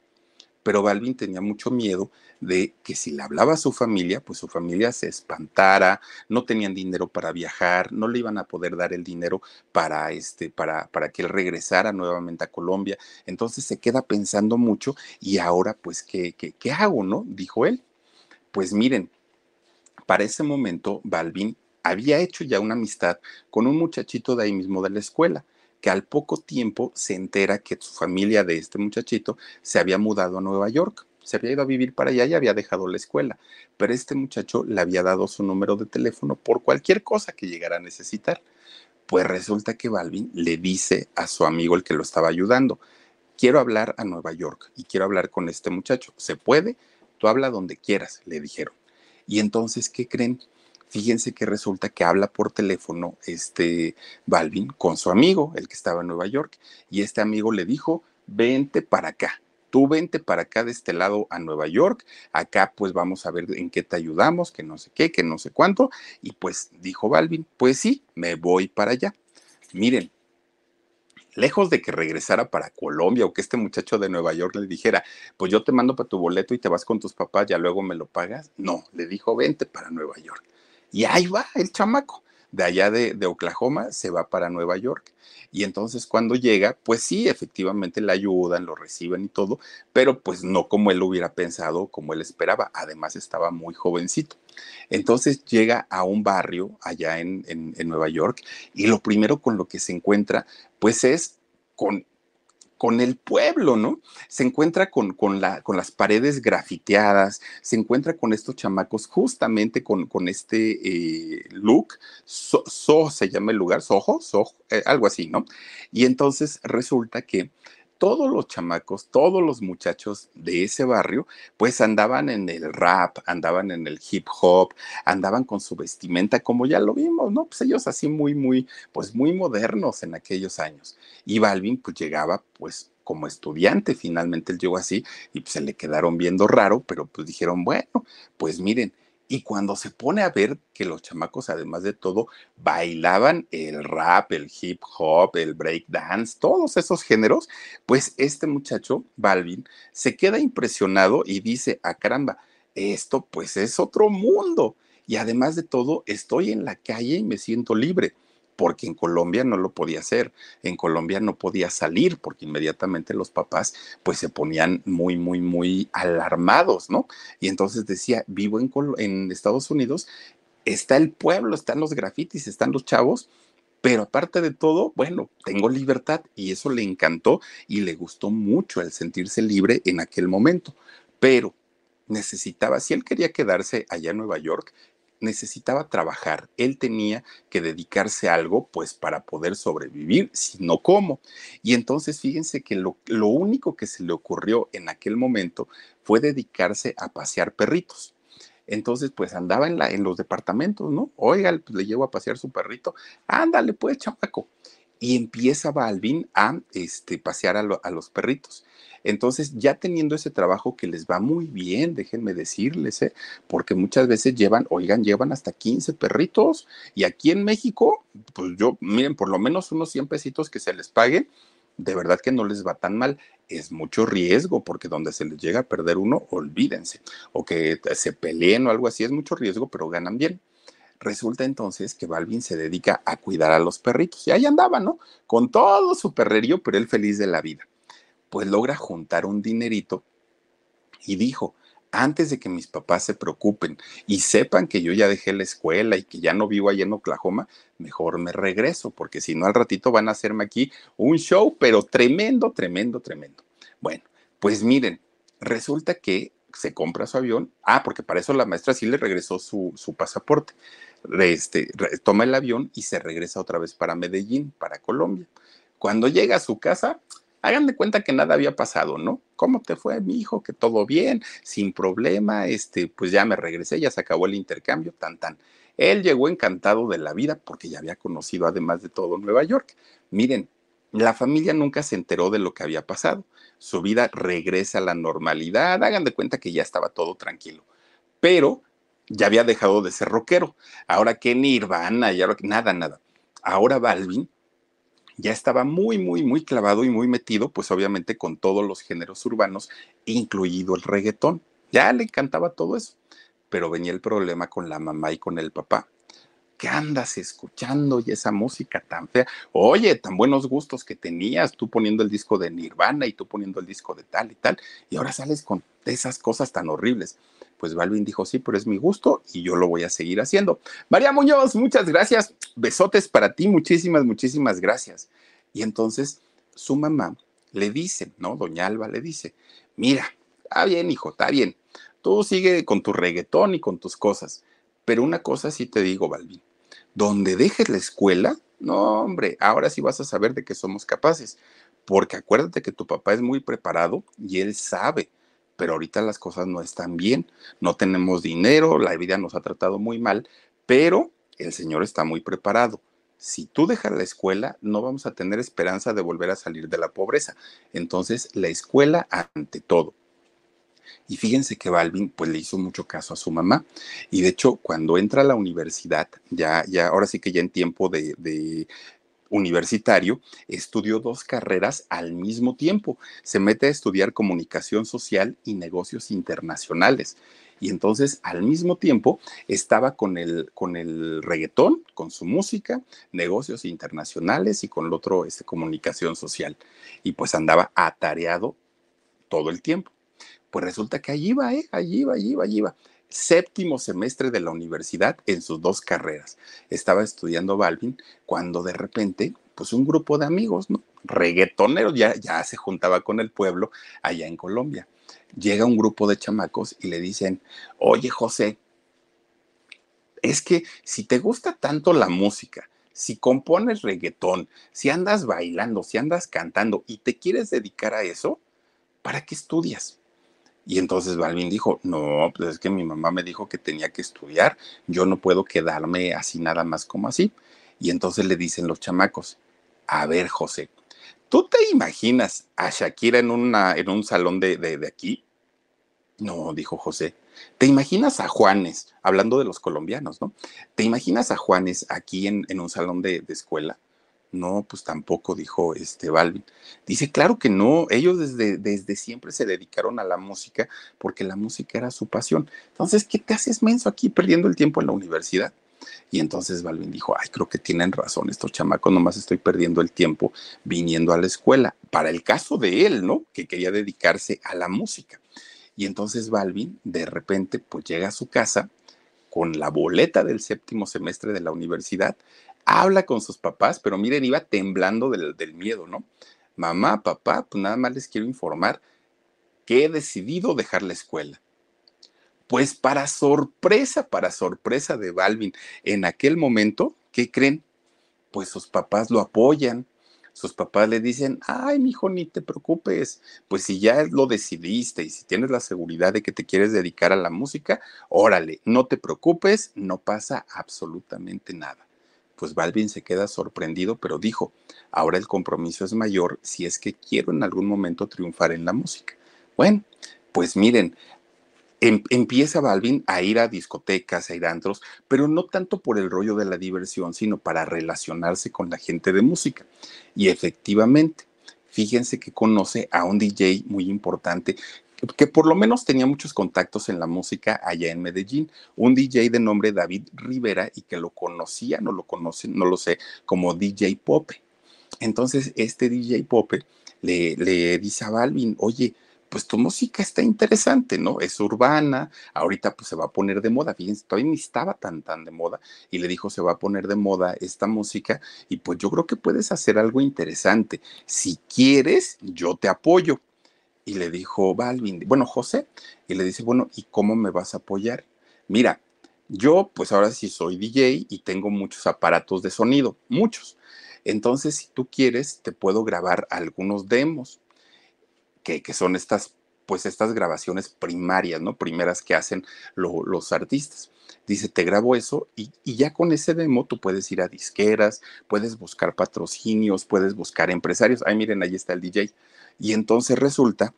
Pero Balvin tenía mucho miedo de que si le hablaba a su familia, pues su familia se espantara, no tenían dinero para viajar, no le iban a poder dar el dinero para, este, para, para que él regresara nuevamente a Colombia. Entonces se queda pensando mucho y ahora, pues, ¿qué, qué, qué hago, no? Dijo él. Pues miren, para ese momento, Balvin había hecho ya una amistad con un muchachito de ahí mismo de la escuela, que al poco tiempo se entera que su familia de este muchachito se había mudado a Nueva York. Se había ido a vivir para allá y había dejado la escuela, pero este muchacho le había dado su número de teléfono por cualquier cosa que llegara a necesitar. Pues resulta que Balvin le dice a su amigo el que lo estaba ayudando, quiero hablar a Nueva York y quiero hablar con este muchacho. ¿Se puede? Tú habla donde quieras, le dijeron. Y entonces, ¿qué creen? Fíjense que resulta que habla por teléfono este Balvin con su amigo, el que estaba en Nueva York, y este amigo le dijo, vente para acá. Tú vente para acá de este lado a Nueva York, acá pues vamos a ver en qué te ayudamos, que no sé qué, que no sé cuánto. Y pues dijo Balvin, pues sí, me voy para allá. Miren, lejos de que regresara para Colombia o que este muchacho de Nueva York le dijera, pues yo te mando para tu boleto y te vas con tus papás, ya luego me lo pagas. No, le dijo, vente para Nueva York. Y ahí va el chamaco. De allá de, Oklahoma se va para Nueva York. Y entonces cuando llega, pues sí, efectivamente le ayudan, lo reciben y todo, pero pues no como él hubiera pensado, como él esperaba. Además estaba muy jovencito. Entonces llega a un barrio allá en, en, Nueva York y lo primero con lo que se encuentra, pues es con con el pueblo, ¿no? Se encuentra con, con, la, con las paredes grafiteadas, se encuentra con estos chamacos justamente con, con este eh, look, so, se llama el lugar, Soho, Soho eh, algo así, ¿no? Y entonces resulta que todos los chamacos, todos los muchachos de ese barrio, pues andaban en el rap, andaban en el hip hop, andaban con su vestimenta, como ya lo vimos, ¿no? Pues ellos así muy, muy, pues muy modernos en aquellos años. Y Balvin pues llegaba pues como estudiante, finalmente él llegó así y pues se le quedaron viendo raro, pero pues dijeron, bueno, pues miren, y cuando se pone a ver que los chamacos, además de todo, bailaban el rap, el hip hop, el break dance, todos esos géneros, pues este muchacho, Balvin, se queda impresionado y dice, ah, caramba, esto pues es otro mundo. Y además de todo, estoy en la calle y me siento libre porque en Colombia no lo podía hacer, en Colombia no podía salir porque inmediatamente los papás pues se ponían muy, muy, muy alarmados, ¿no? Y entonces decía, vivo en, en Estados Unidos, está el pueblo, están los grafitis, están los chavos, pero aparte de todo, bueno, tengo libertad y eso le encantó y le gustó mucho el sentirse libre en aquel momento, pero necesitaba, si él quería quedarse allá en Nueva York, necesitaba trabajar, él tenía que dedicarse a algo pues para poder sobrevivir, si no cómo. Y entonces fíjense que lo, lo, único que se le ocurrió en aquel momento fue dedicarse a pasear perritos. Entonces, pues andaba en, la, en los departamentos, ¿no? Oiga, pues le llevo a pasear su perrito. Ándale, pues, chamaco. Y empieza Balvin a este, pasear a, a los perritos. Entonces, ya teniendo ese trabajo que les va muy bien, déjenme decirles, ¿eh? porque muchas veces llevan, oigan, llevan hasta 15 perritos y aquí en México, pues yo, miren, por lo menos unos 100 pesitos que se les paguen, de verdad que no les va tan mal. Es mucho riesgo, porque donde se les llega a perder uno, olvídense, o que se peleen o algo así, es mucho riesgo, pero ganan bien. Resulta entonces que Balvin se dedica a cuidar a los perritos. Y ahí andaba, ¿no? Con todo su perrerío, pero él feliz de la vida pues logra juntar un dinerito y dijo, antes de que mis papás se preocupen y sepan que yo ya dejé la escuela y que ya no vivo allá en Oklahoma, mejor me regreso, porque si no al ratito van a hacerme aquí un show, pero tremendo, tremendo, tremendo. Bueno, pues miren, resulta que se compra su avión, ah, porque para eso la maestra sí le regresó su, su pasaporte, este, toma el avión y se regresa otra vez para Medellín, para Colombia. Cuando llega a su casa, hagan de cuenta que nada había pasado, ¿no? ¿Cómo te fue, mi hijo? Que todo bien, sin problema, este, pues ya me regresé, ya se acabó el intercambio, tan tan. Él llegó encantado de la vida porque ya había conocido además de todo Nueva York. Miren, la familia nunca se enteró de lo que había pasado. Su vida regresa a la normalidad, hagan de cuenta que ya estaba todo tranquilo. Pero ya había dejado de ser rockero. Ahora que Nirvana y ahora nada, nada. Ahora Balvin ya estaba muy, muy, muy clavado y muy metido, pues obviamente con todos los géneros urbanos, incluido el reggaetón. Ya le encantaba todo eso. Pero venía el problema con la mamá y con el papá. ¿Qué andas escuchando y esa música tan fea? Oye, tan buenos gustos que tenías, tú poniendo el disco de Nirvana y tú poniendo el disco de tal y tal, y ahora sales con esas cosas tan horribles. Pues Balvin dijo, sí, pero es mi gusto y yo lo voy a seguir haciendo. María Muñoz, muchas gracias. Besotes para ti, muchísimas, muchísimas gracias. Y entonces su mamá le dice, ¿no? Doña Alba le dice, mira, está bien, hijo, está bien. Tú sigue con tu reggaetón y con tus cosas. Pero una cosa sí te digo, Balvin, donde dejes la escuela, no, hombre, ahora sí vas a saber de qué somos capaces. Porque acuérdate que tu papá es muy preparado y él sabe pero ahorita las cosas no están bien, no tenemos dinero, la vida nos ha tratado muy mal, pero el Señor está muy preparado. Si tú dejas la escuela, no vamos a tener esperanza de volver a salir de la pobreza. Entonces, la escuela ante todo. Y fíjense que Balvin pues le hizo mucho caso a su mamá. Y de hecho, cuando entra a la universidad, ya, ya, ahora sí que ya en tiempo de, de universitario, estudió dos carreras al mismo tiempo. Se mete a estudiar comunicación social y negocios internacionales. Y entonces al mismo tiempo estaba con el, con el reggaetón, con su música, negocios internacionales y con el otro, este, comunicación social. Y pues andaba atareado todo el tiempo. Pues resulta que allí iba, ¿eh? Allí iba, allí iba, allí iba séptimo semestre de la universidad en sus dos carreras. Estaba estudiando Balvin cuando de repente, pues un grupo de amigos, ¿no? Reggaetoneros, ya, ya se juntaba con el pueblo allá en Colombia. Llega un grupo de chamacos y le dicen, oye José, es que si te gusta tanto la música, si compones reggaetón, si andas bailando, si andas cantando y te quieres dedicar a eso, ¿para qué estudias? Y entonces Balvin dijo, no, pues es que mi mamá me dijo que tenía que estudiar, yo no puedo quedarme así nada más como así. Y entonces le dicen los chamacos, a ver José, ¿tú te imaginas a Shakira en, en un salón de, de, aquí? No, dijo José. ¿Te imaginas a Juanes, hablando de los colombianos, ¿no? ¿Te imaginas a Juanes aquí en, en un salón de, de escuela? No, pues tampoco, dijo este Balvin. Dice, claro que no, ellos desde, desde siempre se dedicaron a la música porque la música era su pasión. Entonces, ¿qué te haces menso aquí perdiendo el tiempo en la universidad? Y entonces Balvin dijo, ay, creo que tienen razón estos chamacos, nomás estoy perdiendo el tiempo viniendo a la escuela. Para el caso de él, ¿no? Que quería dedicarse a la música. Y entonces Balvin, de repente, pues llega a su casa con la boleta del séptimo semestre de la universidad habla con sus papás, pero miren, iba temblando del, miedo, ¿no? Mamá, papá, pues nada más les quiero informar que he decidido dejar la escuela. Pues para sorpresa, para sorpresa de Balvin, en aquel momento, ¿qué creen? Pues sus papás lo apoyan. Sus papás le dicen, ay, mijo, ni te preocupes. Pues si ya lo decidiste y si tienes la seguridad de que te quieres dedicar a la música, órale, no te preocupes, no pasa absolutamente nada pues Balvin se queda sorprendido, pero dijo, ahora el compromiso es mayor si es que quiero en algún momento triunfar en la música. Bueno, pues miren, em, empieza Balvin a ir a discotecas, a ir a antros, pero no tanto por el rollo de la diversión, sino para relacionarse con la gente de música. Y efectivamente, fíjense que conoce a un DJ muy importante que por lo menos tenía muchos contactos en la música allá en Medellín, un DJ de nombre David Rivera y que lo conocía, no lo conocen, no lo sé, como DJ Pope. Entonces este DJ Pope le, le dice a Balvin, oye, pues tu música está interesante, ¿no? Es urbana, ahorita pues se va a poner de moda, fíjense, todavía ni estaba tan tan de moda y le dijo se va a poner de moda esta música y pues yo creo que puedes hacer algo interesante. Si quieres, yo te apoyo. Y le dijo Balvin, bueno, José, y le dice, bueno, ¿y cómo me vas a apoyar? Mira, yo pues ahora sí soy DJ y tengo muchos aparatos de sonido, muchos. Entonces, si tú quieres, te puedo grabar algunos demos, que, que son estas, pues estas grabaciones primarias, ¿no? Primeras que hacen los artistas. Dice, te grabo eso y, y, ya con ese demo tú puedes ir a disqueras, puedes buscar patrocinios, puedes buscar empresarios. Ay, miren, ahí está el DJ. Y entonces resulta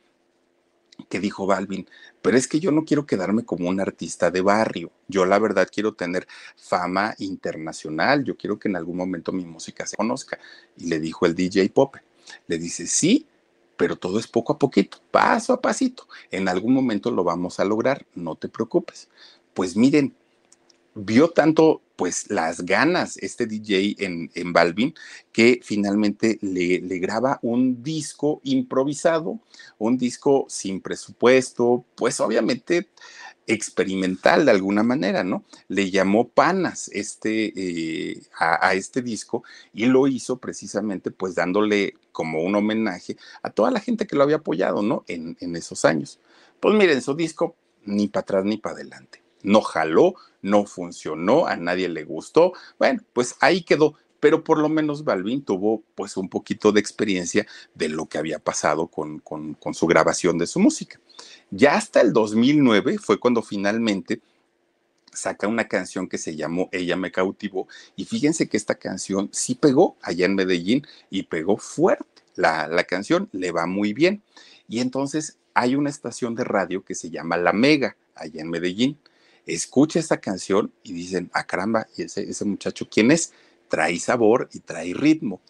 que dijo Balvin, pero es que yo no quiero quedarme como un artista de barrio, yo la verdad quiero tener fama internacional, yo quiero que en algún momento mi música se conozca. Y le dijo el DJ Pope, le dice, sí, pero todo es poco a poquito, paso a pasito, en algún momento lo vamos a lograr, no te preocupes. Pues miren, vio tanto pues las ganas este DJ en, en Balvin que finalmente le, graba un disco improvisado, un disco sin presupuesto, pues obviamente experimental de alguna manera, ¿no? Le llamó Panas este, eh, a, a, este disco y lo hizo precisamente pues dándole como un homenaje a toda la gente que lo había apoyado, ¿no? En, en esos años. Pues miren, su disco ni para atrás ni para adelante no jaló, no funcionó, a nadie le gustó. Bueno, pues ahí quedó. Pero por lo menos Balvin tuvo pues un poquito de experiencia de lo que había pasado con, con, con su grabación de su música. Ya hasta el 2009 fue cuando finalmente saca una canción que se llamó Ella me cautivó y fíjense que esta canción sí pegó allá en Medellín y pegó fuerte. La, la canción le va muy bien. Y entonces hay una estación de radio que se llama La Mega allá en Medellín escucha esta canción y dicen, ah, caramba, ¿y ese, ese muchacho quién es? trae sabor y trae ritmo.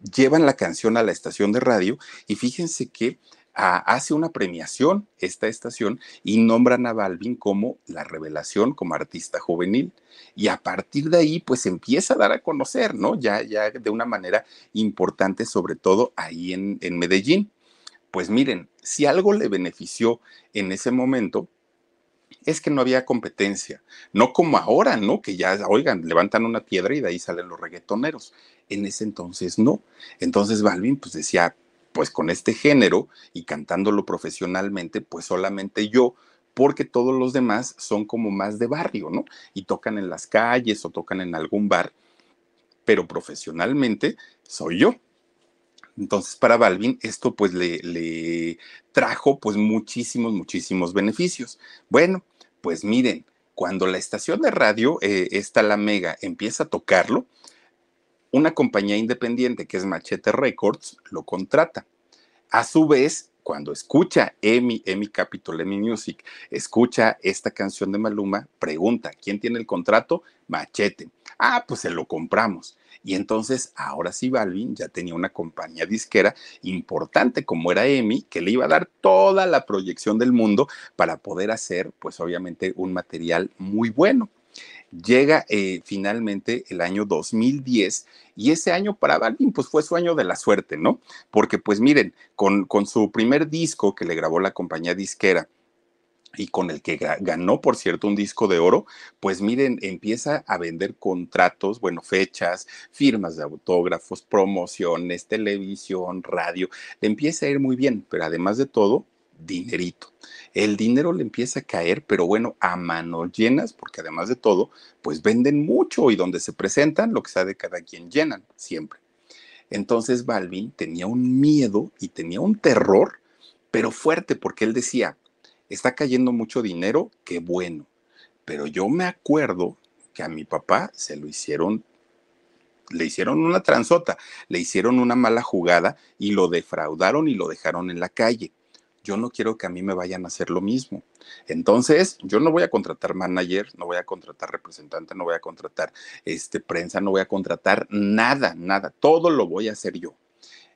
Llevan la canción a la estación de radio y fíjense que hace una premiación esta estación y nombran a Balvin como la revelación como artista juvenil. Y a partir de ahí, pues empieza a dar a conocer, ¿no? Ya, ya de una manera importante, sobre todo ahí en, en Medellín. Pues miren, si algo le benefició en ese momento, es que no había competencia, no como ahora, ¿no? Que ya, oigan, levantan una piedra y de ahí salen los reggaetoneros. En ese entonces no. Entonces Balvin pues decía, pues con este género y cantándolo profesionalmente, pues solamente yo, porque todos los demás son como más de barrio, ¿no? Y tocan en las calles o tocan en algún bar, pero profesionalmente soy yo. Entonces, para Balvin, esto pues le, le trajo pues muchísimos, muchísimos beneficios. Bueno, pues miren, cuando la estación de radio, eh, esta La Mega, empieza a tocarlo, una compañía independiente que es Machete Records lo contrata. A su vez, cuando escucha Emi, Emi Capitol, Emi Music, escucha esta canción de Maluma, pregunta, ¿quién tiene el contrato? Machete. Ah, pues se lo compramos. Y entonces, ahora sí, Balvin ya tenía una compañía disquera importante como era EMI, que le iba a dar toda la proyección del mundo para poder hacer, pues obviamente, un material muy bueno. Llega eh, finalmente el año 2010 y ese año para Balvin pues fue su año de la suerte, ¿no? Porque pues miren, con, con su primer disco que le grabó la compañía disquera, y con el que ganó, por cierto, un disco de oro, pues miren, empieza a vender contratos, bueno, fechas, firmas de autógrafos, promociones, televisión, radio, le empieza a ir muy bien, pero además de todo, dinerito. El dinero le empieza a caer, pero bueno, a manos llenas, porque además de todo, pues venden mucho y donde se presentan, lo que sea de cada quien llenan, siempre. Entonces Balvin tenía un miedo y tenía un terror, pero fuerte, porque él decía, está cayendo mucho dinero, qué bueno. Pero yo me acuerdo que a mi papá se lo hicieron, le hicieron una transota, le hicieron una mala jugada y lo defraudaron y lo dejaron en la calle. Yo no quiero que a mí me vayan a hacer lo mismo. Entonces, yo no voy a contratar manager, no voy a contratar representante, no voy a contratar este prensa, no voy a contratar nada, nada. Todo lo voy a hacer yo.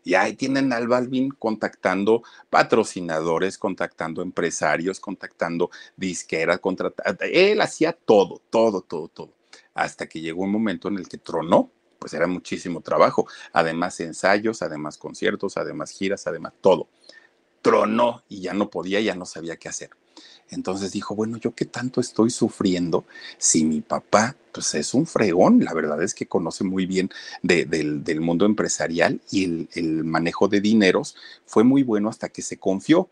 Y ahí tienen al Balvin contactando patrocinadores, contactando empresarios, contactando disqueras, contratando. Él hacía todo, todo, todo, todo. Hasta que llegó un momento en el que tronó, pues era muchísimo trabajo. Además ensayos, además conciertos, además giras, además todo. Tronó y ya no podía, ya no sabía qué hacer. Entonces dijo, bueno, yo qué tanto estoy sufriendo si mi papá, pues es un fregón, la verdad es que conoce muy bien del, mundo empresarial y el, el manejo de dineros fue muy bueno hasta que se confió,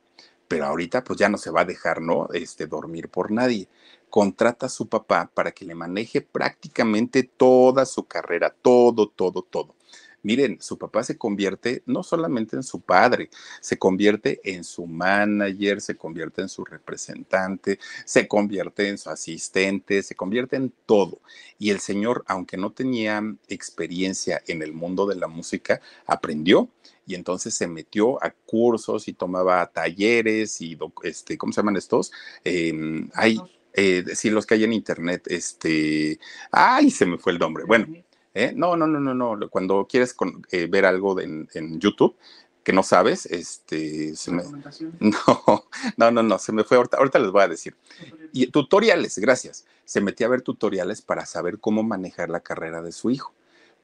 pero ahorita pues ya no se va a dejar, ¿no? Este, dormir por nadie. Contrata a su papá para que le maneje prácticamente toda su carrera, todo, todo, todo. Miren, su papá se convierte no solamente en su padre, se convierte en su manager, se convierte en su representante, se convierte en su asistente, se convierte en todo. Y el señor, aunque no tenía experiencia en el mundo de la música, aprendió y entonces se metió a cursos y tomaba talleres y, este, ¿cómo se llaman estos? Em, hay, eh, sí, los que hay en internet, este, ay, se me fue el nombre. Bueno, ¿eh? No, no, no, no, no. Cuando quieres eh, ver algo en, YouTube que no sabes, este, no, no, no, no, se me fue ahorita, ahorita les voy a decir. Y tutoriales, gracias. Se metía a ver tutoriales para saber cómo manejar la carrera de su hijo.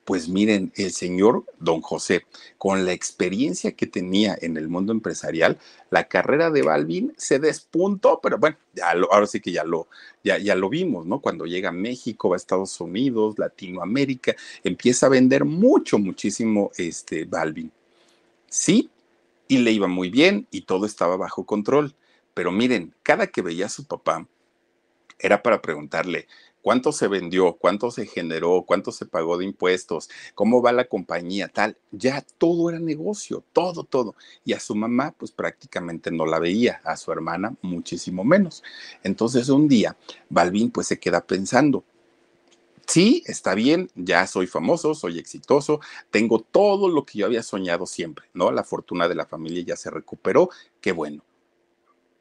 Pues miren, el señor don José, con la experiencia que tenía en el mundo empresarial, la carrera de Balvin se despuntó, pero bueno, ya ahora sí que ya lo, ya, ya lo vimos, ¿no? Cuando llega a México, va a Estados Unidos, Latinoamérica, empieza a vender mucho, muchísimo este Balvin. Sí, y le iba muy bien y todo estaba bajo control. Pero miren, cada que veía a su papá, era para preguntarle, cuánto se vendió, cuánto se generó, cuánto se pagó de impuestos, cómo va la compañía, tal. Ya todo era negocio, todo, todo. Y a su mamá, pues prácticamente no la veía, a su hermana muchísimo menos. Entonces un día, Balvin pues se queda pensando, sí, está bien, ya soy famoso, soy exitoso, tengo todo lo que yo había soñado siempre, ¿no? La fortuna de la familia ya se recuperó, qué bueno.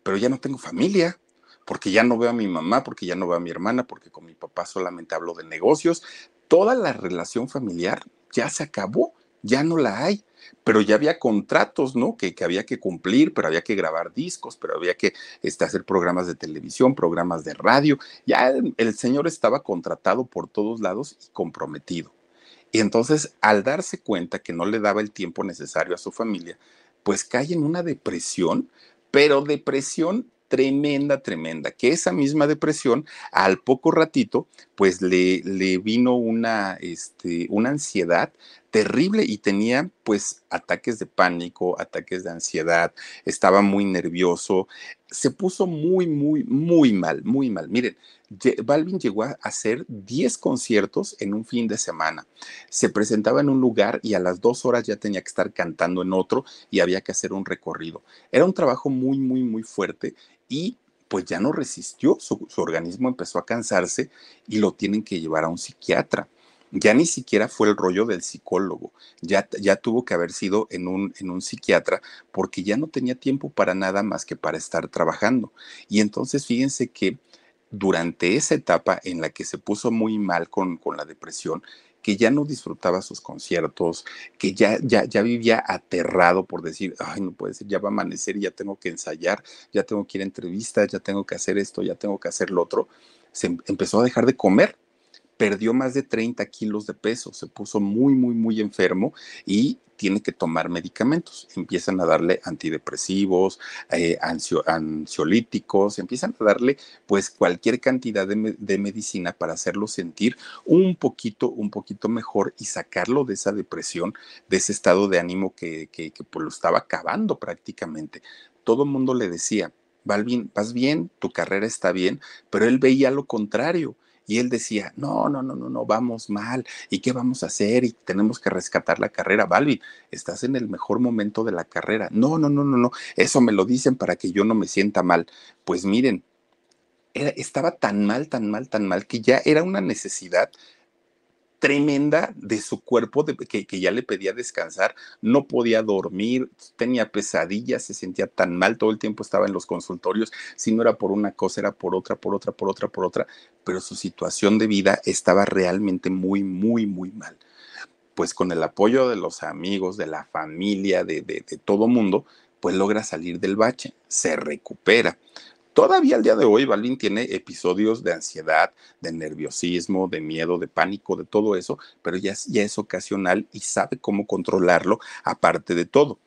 Pero ya no tengo familia, porque ya no veo a mi mamá, porque ya no veo a mi hermana, porque con mi papá solamente hablo de negocios, toda la relación familiar ya se acabó, ya no la hay pero ya había contratos, ¿no? Que, que, había que cumplir, pero había que grabar discos, pero había que este, hacer programas de televisión, programas de radio. Ya el, el señor estaba contratado por todos lados y comprometido. Y entonces, al darse cuenta que no le daba el tiempo necesario a su familia, pues cae en una depresión, pero depresión tremenda, tremenda, que esa misma depresión, al poco ratito, pues le, le vino una, este, una ansiedad terrible y tenía pues ataques de pánico, ataques de ansiedad, estaba muy nervioso, se puso muy, muy, muy mal, muy mal. Miren, Balvin llegó a hacer 10 conciertos en un fin de semana. Se presentaba en un lugar y a las dos horas ya tenía que estar cantando en otro y había que hacer un recorrido. Era un trabajo muy, muy, muy fuerte y pues ya no resistió, su, organismo empezó a cansarse y lo tienen que llevar a un psiquiatra ya ni siquiera fue el rollo del psicólogo, ya, ya tuvo que haber sido en un, en un psiquiatra porque ya no tenía tiempo para nada más que para estar trabajando. Y entonces fíjense que durante esa etapa en la que se puso muy mal con, con la depresión, que ya no disfrutaba sus conciertos, que ya, ya, ya vivía aterrado por decir, ay, no puede ser, ya va a amanecer y ya tengo que ensayar, ya tengo que ir a entrevistas, ya tengo que hacer esto, ya tengo que hacer lo otro, se em, empezó a dejar de comer perdió más de 30 kilos de peso, se puso muy, muy, muy enfermo y tiene que tomar medicamentos. Empiezan a darle antidepresivos, eh, ansiolíticos, empiezan a darle pues cualquier cantidad de, medicina para hacerlo sentir un poquito, un poquito mejor y sacarlo de esa depresión, de ese estado de ánimo que, que, que pues, lo estaba acabando prácticamente. Todo el mundo le decía, Balvin, vas bien, tu carrera está bien, pero él veía lo contrario y él decía, no, no, no, no, no, vamos mal, ¿y qué vamos a hacer? Y tenemos que rescatar la carrera. Balvin, estás en el mejor momento de la carrera. No, no, no, no, no, eso me lo dicen para que yo no me sienta mal. Pues miren, era, estaba tan mal, tan mal, tan mal, que ya era una necesidad tremenda de su cuerpo que, ya le pedía descansar, no podía dormir, tenía pesadillas, se sentía tan mal, todo el tiempo estaba en los consultorios, si no era por una cosa, era por otra, por otra, por otra, por otra, pero su situación de vida estaba realmente muy, muy, muy mal. Pues con el apoyo de los amigos, de la familia, de, de todo mundo, pues logra salir del bache, se recupera. Todavía al día de hoy, Balvin tiene episodios de ansiedad, de nerviosismo, de miedo, de pánico, de todo eso, pero ya es, ocasional y sabe cómo controlarlo aparte de todo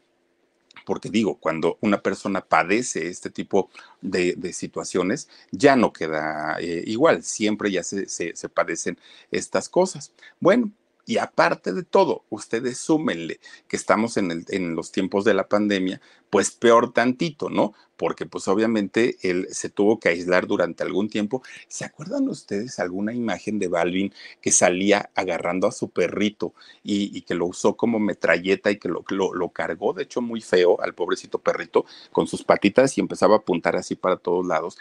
porque digo, cuando una persona padece este tipo de, situaciones, ya no queda eh, igual, siempre ya se, padecen estas cosas. Bueno, y aparte de todo, ustedes súmenle que estamos en, los tiempos de la pandemia, pues peor tantito, ¿no? Porque pues obviamente él se tuvo que aislar durante algún tiempo. ¿Se acuerdan ustedes alguna imagen de Balvin que salía agarrando a su perrito y, y que lo usó como metralleta y que lo, lo, lo, cargó, de hecho muy feo al pobrecito perrito, con sus patitas y empezaba a apuntar así para todos lados?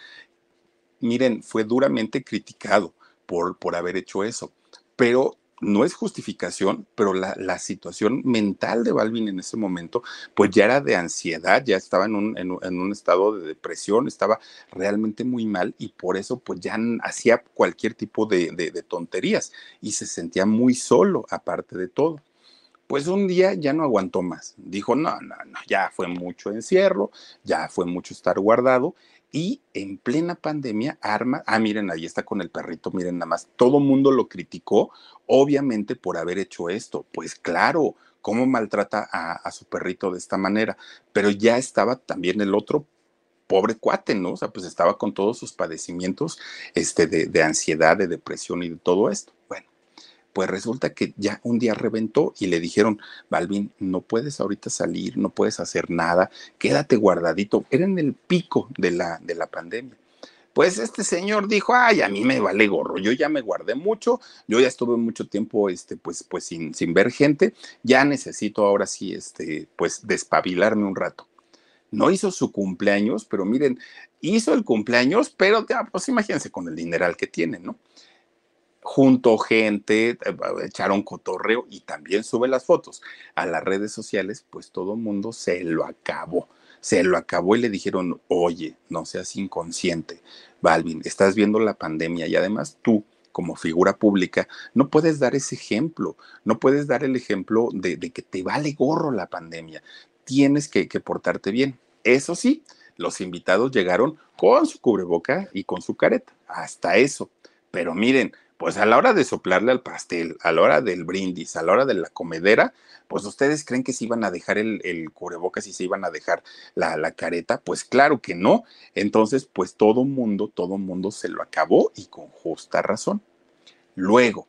Miren, fue duramente criticado por, por haber hecho eso, pero no es justificación, pero la, la, situación mental de Balvin en ese momento, pues ya era de ansiedad, ya estaba en un, en, un estado de depresión, estaba realmente muy mal y por eso pues ya hacía cualquier tipo de, de, de tonterías y se sentía muy solo, aparte de todo. Pues un día ya no aguantó más. Dijo, no, no, no, ya fue mucho encierro, ya fue mucho estar guardado y en plena pandemia arma, ah, miren, ahí está con el perrito, miren nada más, todo mundo lo criticó, obviamente por haber hecho esto, pues claro, cómo maltrata a, su perrito de esta manera, pero ya estaba también el otro pobre cuate, ¿no? O sea, pues estaba con todos sus padecimientos este, de, de ansiedad, de depresión y de todo esto. Pues resulta que ya un día reventó y le dijeron, Balvin, no puedes ahorita salir, no puedes hacer nada, quédate guardadito. Era en el pico de la, de la pandemia. Pues este señor dijo, ay, a mí me vale gorro, yo ya me guardé mucho, yo ya estuve mucho tiempo, este, pues, pues sin, sin ver gente, ya necesito ahora sí, este, pues despabilarme un rato. No hizo su cumpleaños, pero miren, hizo el cumpleaños, pero pues imagínense con el dineral que tiene, ¿no? Junto gente, eh, echaron cotorreo y también sube las fotos a las redes sociales, pues todo el mundo se lo acabó. Se lo acabó y le dijeron, oye, no seas inconsciente, Balvin, estás viendo la pandemia y además tú como figura pública, no puedes dar ese ejemplo, no puedes dar el ejemplo de, que te vale gorro la pandemia, tienes que, que portarte bien. Eso sí, los invitados llegaron con su cubreboca y con su careta, hasta eso. Pero miren, pues a la hora de soplarle al pastel, a la hora del brindis, a la hora de la comedera, pues ustedes creen que se iban a dejar el, el cubrebocas y se iban a dejar la, la, careta, pues claro que no. Entonces, pues todo mundo, todo mundo se lo acabó y con justa razón. Luego,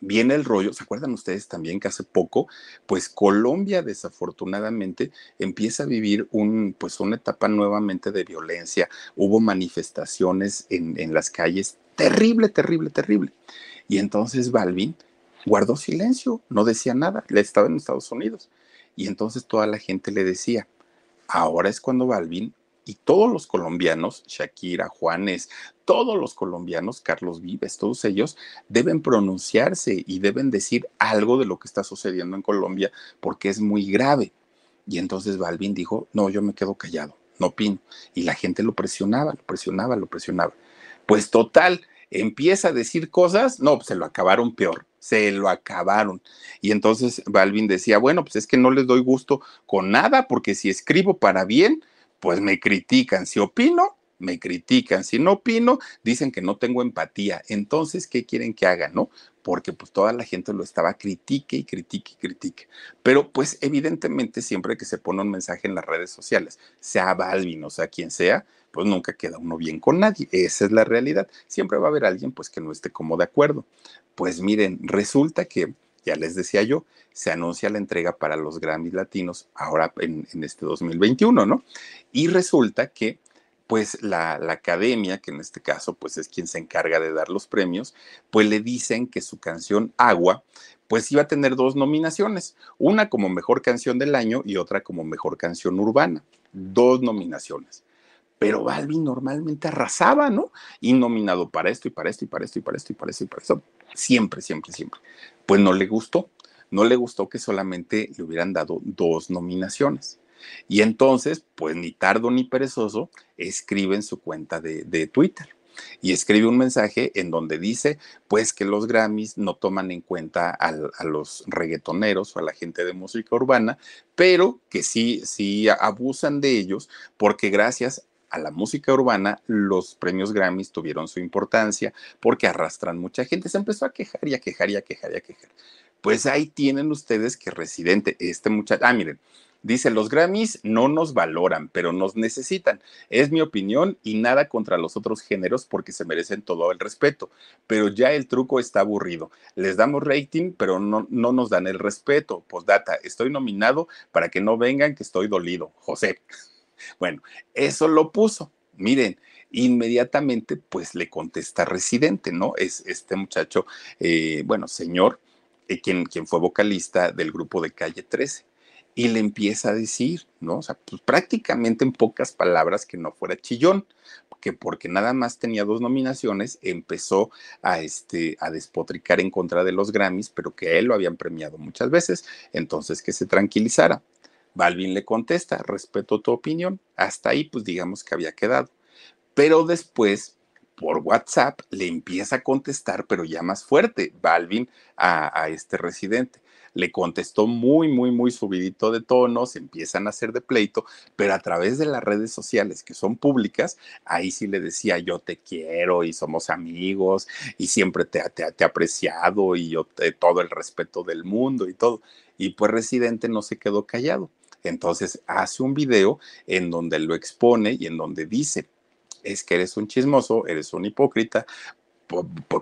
viene el rollo, ¿se acuerdan ustedes también que hace poco, pues Colombia desafortunadamente empieza a vivir un, pues una etapa nuevamente de violencia, hubo manifestaciones en, en las calles, terrible, terrible, terrible. Y entonces Balvin guardó silencio, no decía nada, le estaba en Estados Unidos. Y entonces toda la gente le decía, ahora es cuando Balvin y todos los colombianos, Shakira, Juanes, todos los colombianos, Carlos Vives, todos ellos deben pronunciarse y deben decir algo de lo que está sucediendo en Colombia porque es muy grave. Y entonces Balvin dijo, no, yo me quedo callado, no opino. Y la gente lo presionaba, lo presionaba, lo presionaba. Pues total, empieza a decir cosas, no, pues se lo acabaron peor, se lo acabaron. Y entonces Balvin decía, bueno, pues es que no les doy gusto con nada, porque si escribo para bien, pues me critican. Si opino, me critican. Si no opino, dicen que no tengo empatía. Entonces, ¿qué quieren que haga, no? Porque pues toda la gente lo estaba critique y critique y critique. Pero pues evidentemente siempre que se pone un mensaje en las redes sociales, sea Balvin o sea quien sea, pues nunca queda uno bien con nadie. Esa es la realidad. Siempre va a haber alguien pues que no esté como de acuerdo. Pues miren, resulta que ya les decía yo, se anuncia la entrega para los Grammys latinos ahora en, este 2021, ¿no? Y resulta que pues la, academia, que en este caso pues es quien se encarga de dar los premios, pues le dicen que su canción Agua, pues iba a tener dos nominaciones, una como mejor canción del año y otra como mejor canción urbana, dos nominaciones. Pero Balvin normalmente arrasaba, ¿no? Y nominado para esto y para esto y para esto y para esto y para esto y para esto, siempre, siempre, siempre. Pues no le gustó, no le gustó que solamente le hubieran dado dos nominaciones. Y entonces, pues ni tardo ni perezoso, escribe en su cuenta de, Twitter y escribe un mensaje en donde dice, pues que los Grammys no toman en cuenta a los reggaetoneros o a la gente de música urbana, pero que sí, sí abusan de ellos porque gracias a la música urbana, los premios Grammys tuvieron su importancia porque arrastran mucha gente. Se empezó a quejar y a quejar y a quejar y a quejar. Pues ahí tienen ustedes que Residente, este muchacho, ah, miren, dice, los Grammys no nos valoran, pero nos necesitan. Es mi opinión y nada contra los otros géneros porque se merecen todo el respeto. Pero ya el truco está aburrido. Les damos rating, pero no, no nos dan el respeto. Postdata, estoy nominado para que no vengan que estoy dolido. José. Bueno, eso lo puso. Miren, inmediatamente pues le contesta residente, ¿no? Es este muchacho, eh, bueno, señor, eh, quien, quien fue vocalista del grupo de Calle 13 y le empieza a decir, ¿no? O sea, pues prácticamente en pocas palabras que no fuera chillón, que porque nada más tenía dos nominaciones, empezó a, este, a despotricar en contra de los Grammys, pero que a él lo habían premiado muchas veces, entonces que se tranquilizara. Balvin le contesta, respeto tu opinión. Hasta ahí, pues digamos que había quedado. Pero después, por WhatsApp, le empieza a contestar, pero ya más fuerte, Balvin a, a este residente le contestó muy, muy, muy subidito de tono, se empiezan a hacer de pleito, pero a través de las redes sociales que son públicas, ahí sí le decía yo te quiero y somos amigos y siempre te, te, te he apreciado y yo te, todo el respeto del mundo y todo. Y pues Residente no se quedó callado. Entonces hace un video en donde lo expone y en donde dice, es que eres un chismoso, eres un hipócrita,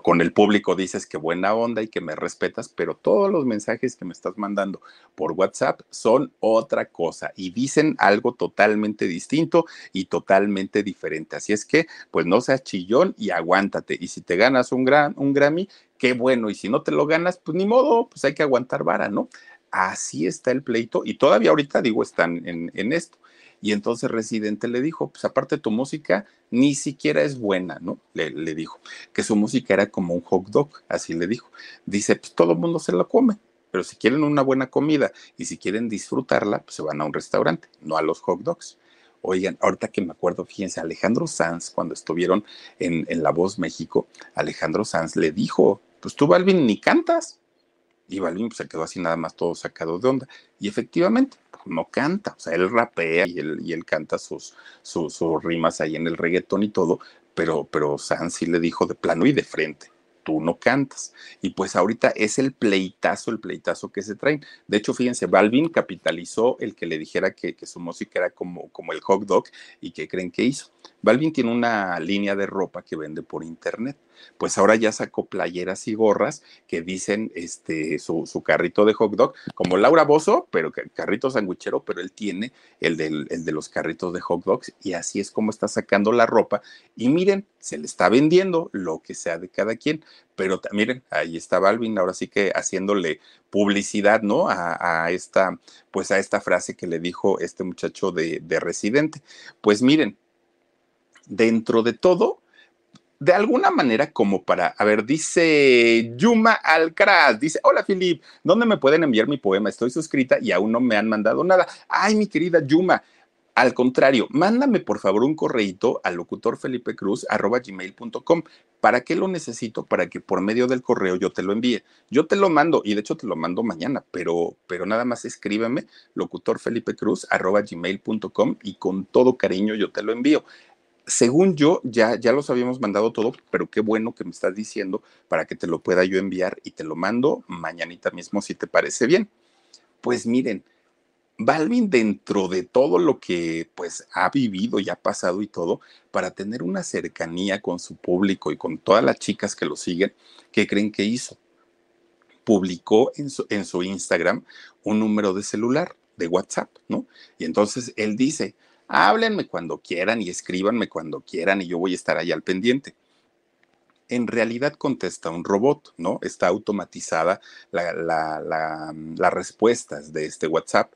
con el público dices que buena onda y que me respetas, pero todos los mensajes que me estás mandando por WhatsApp son otra cosa y dicen algo totalmente distinto y totalmente diferente. Así es que, pues no seas chillón y aguántate. Y si te ganas un, gran, un Grammy, qué bueno. Y si no te lo ganas, pues ni modo, pues hay que aguantar vara, ¿no? Así está el pleito y todavía ahorita digo, están en, en esto. Y entonces Residente le dijo, pues aparte tu música ni siquiera es buena, ¿no? Le, le, dijo que su música era como un hot dog, así le dijo. Dice, pues todo el mundo se lo come, pero si quieren una buena comida y si quieren disfrutarla, pues se van a un restaurante, no a los hot dogs. Oigan, ahorita que me acuerdo, fíjense, Alejandro Sanz, cuando estuvieron en, en La Voz México, Alejandro Sanz le dijo, pues tú, Balvin, ni cantas. Y Balvin pues, se quedó así nada más todo sacado de onda. Y efectivamente, pues, no canta, o sea, él rapea y él, y él canta sus, sus, sus, rimas ahí en el reggaetón y todo, pero, pero Sanz sí le dijo de plano y de frente, tú no cantas. Y pues ahorita es el pleitazo, el pleitazo que se traen. De hecho, fíjense, Balvin capitalizó el que le dijera que, que su música era como, como el hot dog y que creen que hizo. Balvin tiene una línea de ropa que vende por internet. Pues ahora ya sacó playeras y gorras que dicen este, su, carrito de hot dog, como Laura Bozo, pero carrito sandwichero, pero él tiene el de los carritos de hot dogs y así es como está sacando la ropa. Y miren, se le está vendiendo lo que sea de cada quien, pero miren, ahí está Balvin, ahora sí que haciéndole publicidad, ¿no? A, a esta, pues a esta frase que le dijo este muchacho de, de Residente. Pues miren, dentro de todo, de alguna manera como para, a ver, dice Yuma Alcaraz, dice, hola Filip, ¿dónde me pueden enviar mi poema? Estoy suscrita y aún no me han mandado nada. Ay, mi querida Yuma, al contrario, mándame por favor un correíto al locutorfelipecruz.gmail.com. ¿Para qué lo necesito? Para que por medio del correo yo te lo envíe. Yo te lo mando y de hecho te lo mando mañana, pero, pero nada más escríbeme locutorfelipecruz.gmail.com y con todo cariño yo te lo envío según yo, ya, ya los habíamos mandado todo, pero qué bueno que me estás diciendo para que te lo pueda yo enviar y te lo mando mañanita mismo si te parece bien. Pues miren, Balvin dentro de todo lo que pues ha vivido y ha pasado y todo, para tener una cercanía con su público y con todas las chicas que lo siguen, ¿qué creen que hizo? Publicó en su, en su Instagram un número de celular, de WhatsApp, ¿no? Y entonces él dice, háblenme cuando quieran y escríbanme cuando quieran y yo voy a estar ahí al pendiente. En realidad contesta un robot, ¿no? Está automatizada la, las respuestas de este WhatsApp,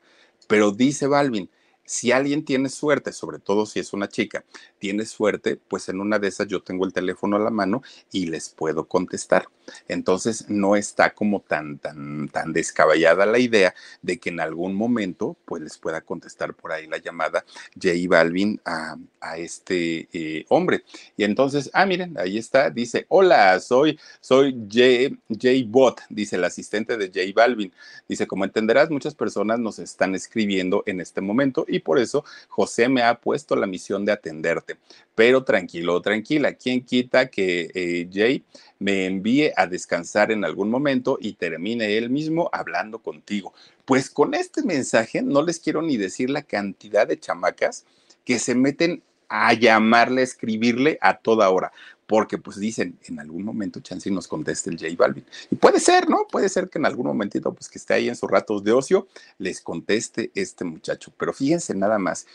pero dice Balvin, si alguien tiene suerte, sobre todo si es una chica, tiene suerte, pues en una de esas yo tengo el teléfono a la mano y les puedo contestar. Entonces no está como tan, tan, tan descabellada la idea de que en algún momento pues les pueda contestar por ahí la llamada J Balvin a, a este eh, hombre. Y entonces, ah, miren, ahí está, dice, hola, soy, soy J, J Bot, dice el asistente de J Balvin. Dice, como entenderás, muchas personas nos están escribiendo en este momento y por eso José me ha puesto la misión de atenderte. Pero tranquilo, tranquila, ¿quién quita que eh, Jay me envíe a descansar en algún momento y termine él mismo hablando contigo? Pues con este mensaje no les quiero ni decir la cantidad de chamacas que se meten a llamarle, a escribirle a toda hora porque pues dicen, en algún momento Chansey nos conteste el J Balvin. Y puede ser, ¿no? Puede ser que en algún momentito, pues que esté ahí en sus ratos de ocio, les conteste este muchacho. Pero fíjense nada más,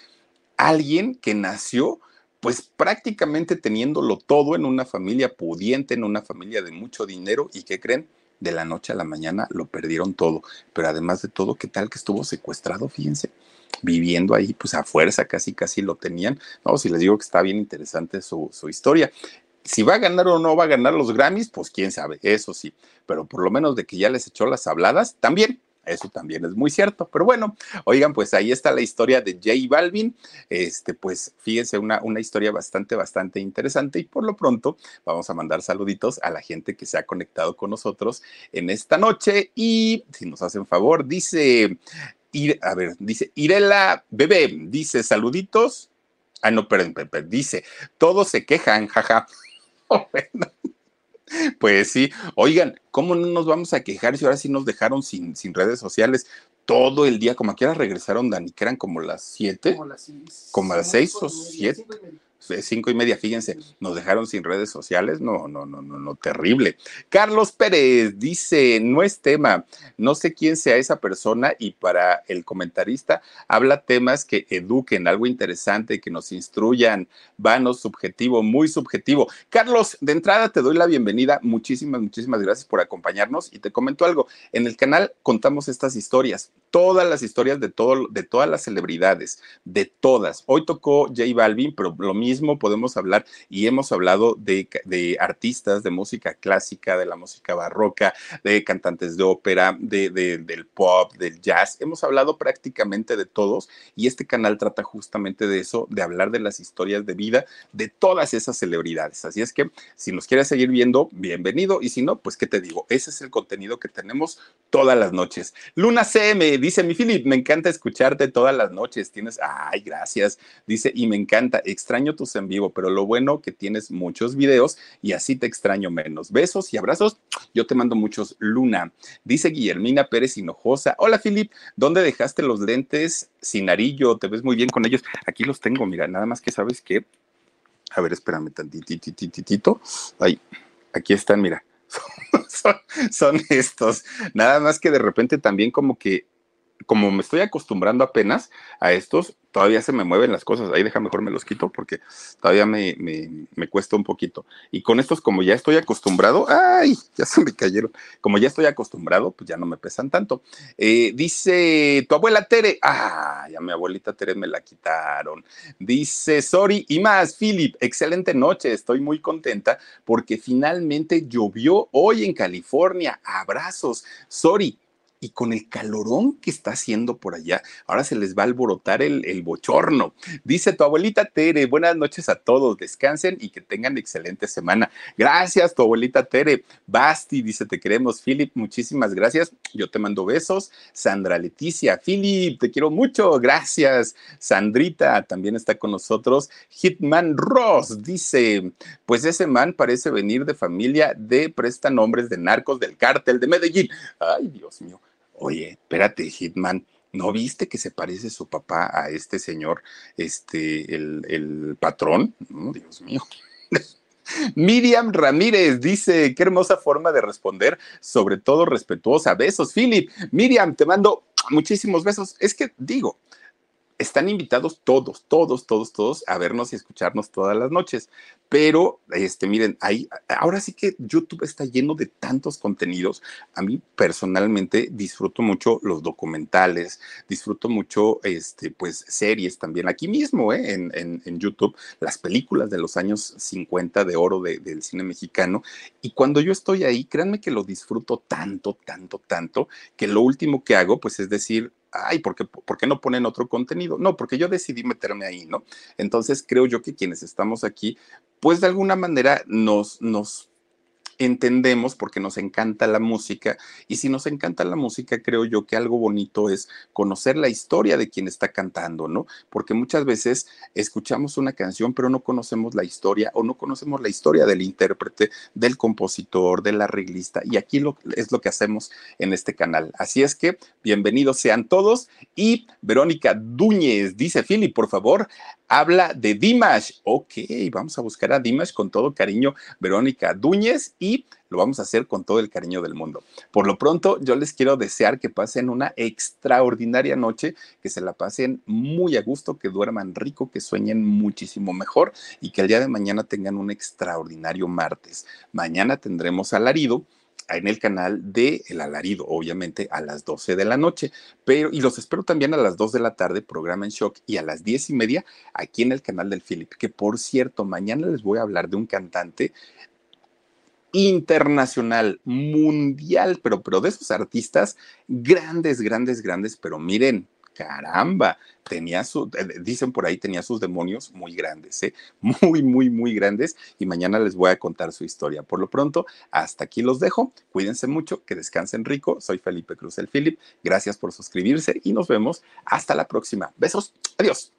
alguien que nació pues prácticamente teniéndolo todo en una familia pudiente, en una familia de mucho dinero y que creen, de la noche a la mañana lo perdieron todo. Pero además de todo, ¿qué tal que estuvo secuestrado? Fíjense viviendo ahí, pues a fuerza, casi, casi lo tenían. No, si les digo que está bien interesante su, su historia. Si va a ganar o no va a ganar los Grammys, pues quién sabe, eso sí, pero por lo menos de que ya les echó las habladas, también. Eso también es muy cierto. Pero bueno, oigan, pues ahí está la historia de J Balvin. Este, pues fíjense, una, una historia bastante, bastante interesante. Y por lo pronto vamos a mandar saluditos a la gente que se ha conectado con nosotros en esta noche. Y si nos hacen favor, dice, a ver, dice Irela Bebé, dice saluditos. Ah, no, perdón, perdón, dice, todos se quejan, jaja. bueno. Pues sí, oigan, ¿cómo no nos vamos a quejar si ahora sí nos dejaron sin, sin redes sociales? Todo el día, como aquí ahora regresaron, Dani, que eran como las siete, como las seis, como las seis o siete cinco y media, fíjense, nos dejaron sin redes sociales, no, no, no, no, no, terrible. Carlos Pérez dice, no es tema, no sé quién sea esa persona y para el comentarista habla temas que eduquen, algo interesante, que nos instruyan, vanos, subjetivo, muy subjetivo. Carlos, de entrada te doy la bienvenida, muchísimas, muchísimas gracias por acompañarnos y te comento algo, en el canal contamos estas historias todas las historias de, todo, de todas las celebridades, de todas. Hoy tocó J Balvin, pero lo mismo podemos hablar y hemos hablado de, de artistas de música clásica, de la música barroca, de cantantes de ópera, de, del pop, del jazz. Hemos hablado prácticamente de todos y este canal trata justamente de eso, de hablar de las historias de vida de todas esas celebridades. Así es que si nos quieres seguir viendo, bienvenido y si no, pues qué te digo, ese es el contenido que tenemos todas las noches. Luna CM dice, mi Philip, me encanta escucharte todas las noches. Tienes, ay, gracias. Dice, y me encanta, extraño tus en vivo, pero lo bueno que tienes muchos videos y así te extraño menos. Besos y abrazos. Yo te mando muchos, Luna. Dice Guillermina Pérez Hinojosa. Hola, Philip, ¿dónde dejaste los lentes sin arillo? Te ves muy bien con ellos. Aquí los tengo, mira, nada más que sabes que. A ver, espérame tantitititito. Ahí, aquí están, mira. son, estos. Nada más que de repente también como que, como me estoy acostumbrando apenas a estos, todavía se me mueven las cosas. Ahí deja mejor me los quito porque todavía me, me, cuesta un poquito. Y con estos, como ya estoy acostumbrado, ¡ay! Ya se me cayeron. Como ya estoy acostumbrado, pues ya no me pesan tanto. Eh, dice tu abuela Tere, ah, ya mi abuelita Tere me la quitaron. Dice Sorry y más, Philip, excelente noche. Estoy muy contenta porque finalmente llovió hoy en California. Abrazos. Sorry, y con el calorón que está haciendo por allá, ahora se les va a alborotar el, bochorno. Dice tu abuelita Tere, buenas noches a todos, descansen y que tengan excelente semana. Gracias, tu abuelita Tere. Basti dice, te queremos, Philip, muchísimas gracias. Yo te mando besos. Sandra Leticia, Philip, te quiero mucho, gracias. Sandrita también está con nosotros. Hitman Ross dice, pues ese man parece venir de familia de prestanombres de narcos del cártel de Medellín. Ay, Dios mío. Oye, espérate, Hitman, ¿no viste que se parece su papá a este señor, este, el, patrón? Dios mío. Miriam Ramírez dice, qué hermosa forma de responder, sobre todo respetuosa. Besos, Philip. Miriam, te mando muchísimos besos. Es que digo, están invitados todos, todos, todos, todos a vernos y escucharnos todas las noches. Pero, este, miren, ahí, ahora sí que YouTube está lleno de tantos contenidos. A mí personalmente disfruto mucho los documentales, disfruto mucho, este, pues, series también. Aquí mismo, ¿eh? en, en, YouTube, las películas de los años 50 de oro del cine mexicano. Y cuando yo estoy ahí, créanme que lo disfruto tanto, tanto, tanto, que lo último que hago, pues, es decir, ay, ¿por qué, ¿por qué no ponen otro contenido? No, porque yo decidí meterme ahí, ¿no? Entonces creo yo que quienes estamos aquí, pues de alguna manera nos, nos entendemos porque nos encanta la música y si nos encanta la música creo yo que algo bonito es conocer la historia de quien está cantando, ¿no? Porque muchas veces escuchamos una canción pero no conocemos la historia o no conocemos la historia del intérprete, del compositor, del arreglista y aquí lo, es lo que hacemos en este canal. Así es que bienvenidos sean todos y Verónica Dúñez dice, Philip, por favor, habla de Dimash. Ok, vamos a buscar a Dimash con todo cariño, Verónica Dúñez, y lo vamos a hacer con todo el cariño del mundo. Por lo pronto, yo les quiero desear que pasen una extraordinaria noche, que se la pasen muy a gusto, que duerman rico, que sueñen muchísimo mejor y que el día de mañana tengan un extraordinario martes. Mañana tendremos alarido en el canal de El Alarido, obviamente a las 12 de la noche. Pero, y los espero también a las 2 de la tarde, programa en shock, y a las 10 y media aquí en el canal del Philip. Que por cierto, mañana les voy a hablar de un cantante internacional, mundial, pero, pero de esos artistas grandes, grandes, grandes, pero miren, caramba, tenía su, eh, dicen por ahí, tenía sus demonios muy grandes, ¿eh? muy, muy, muy grandes. Y mañana les voy a contar su historia. Por lo pronto, hasta aquí los dejo. Cuídense mucho, que descansen rico. Soy Felipe Cruz el Philip. Gracias por suscribirse y nos vemos hasta la próxima. Besos. Adiós.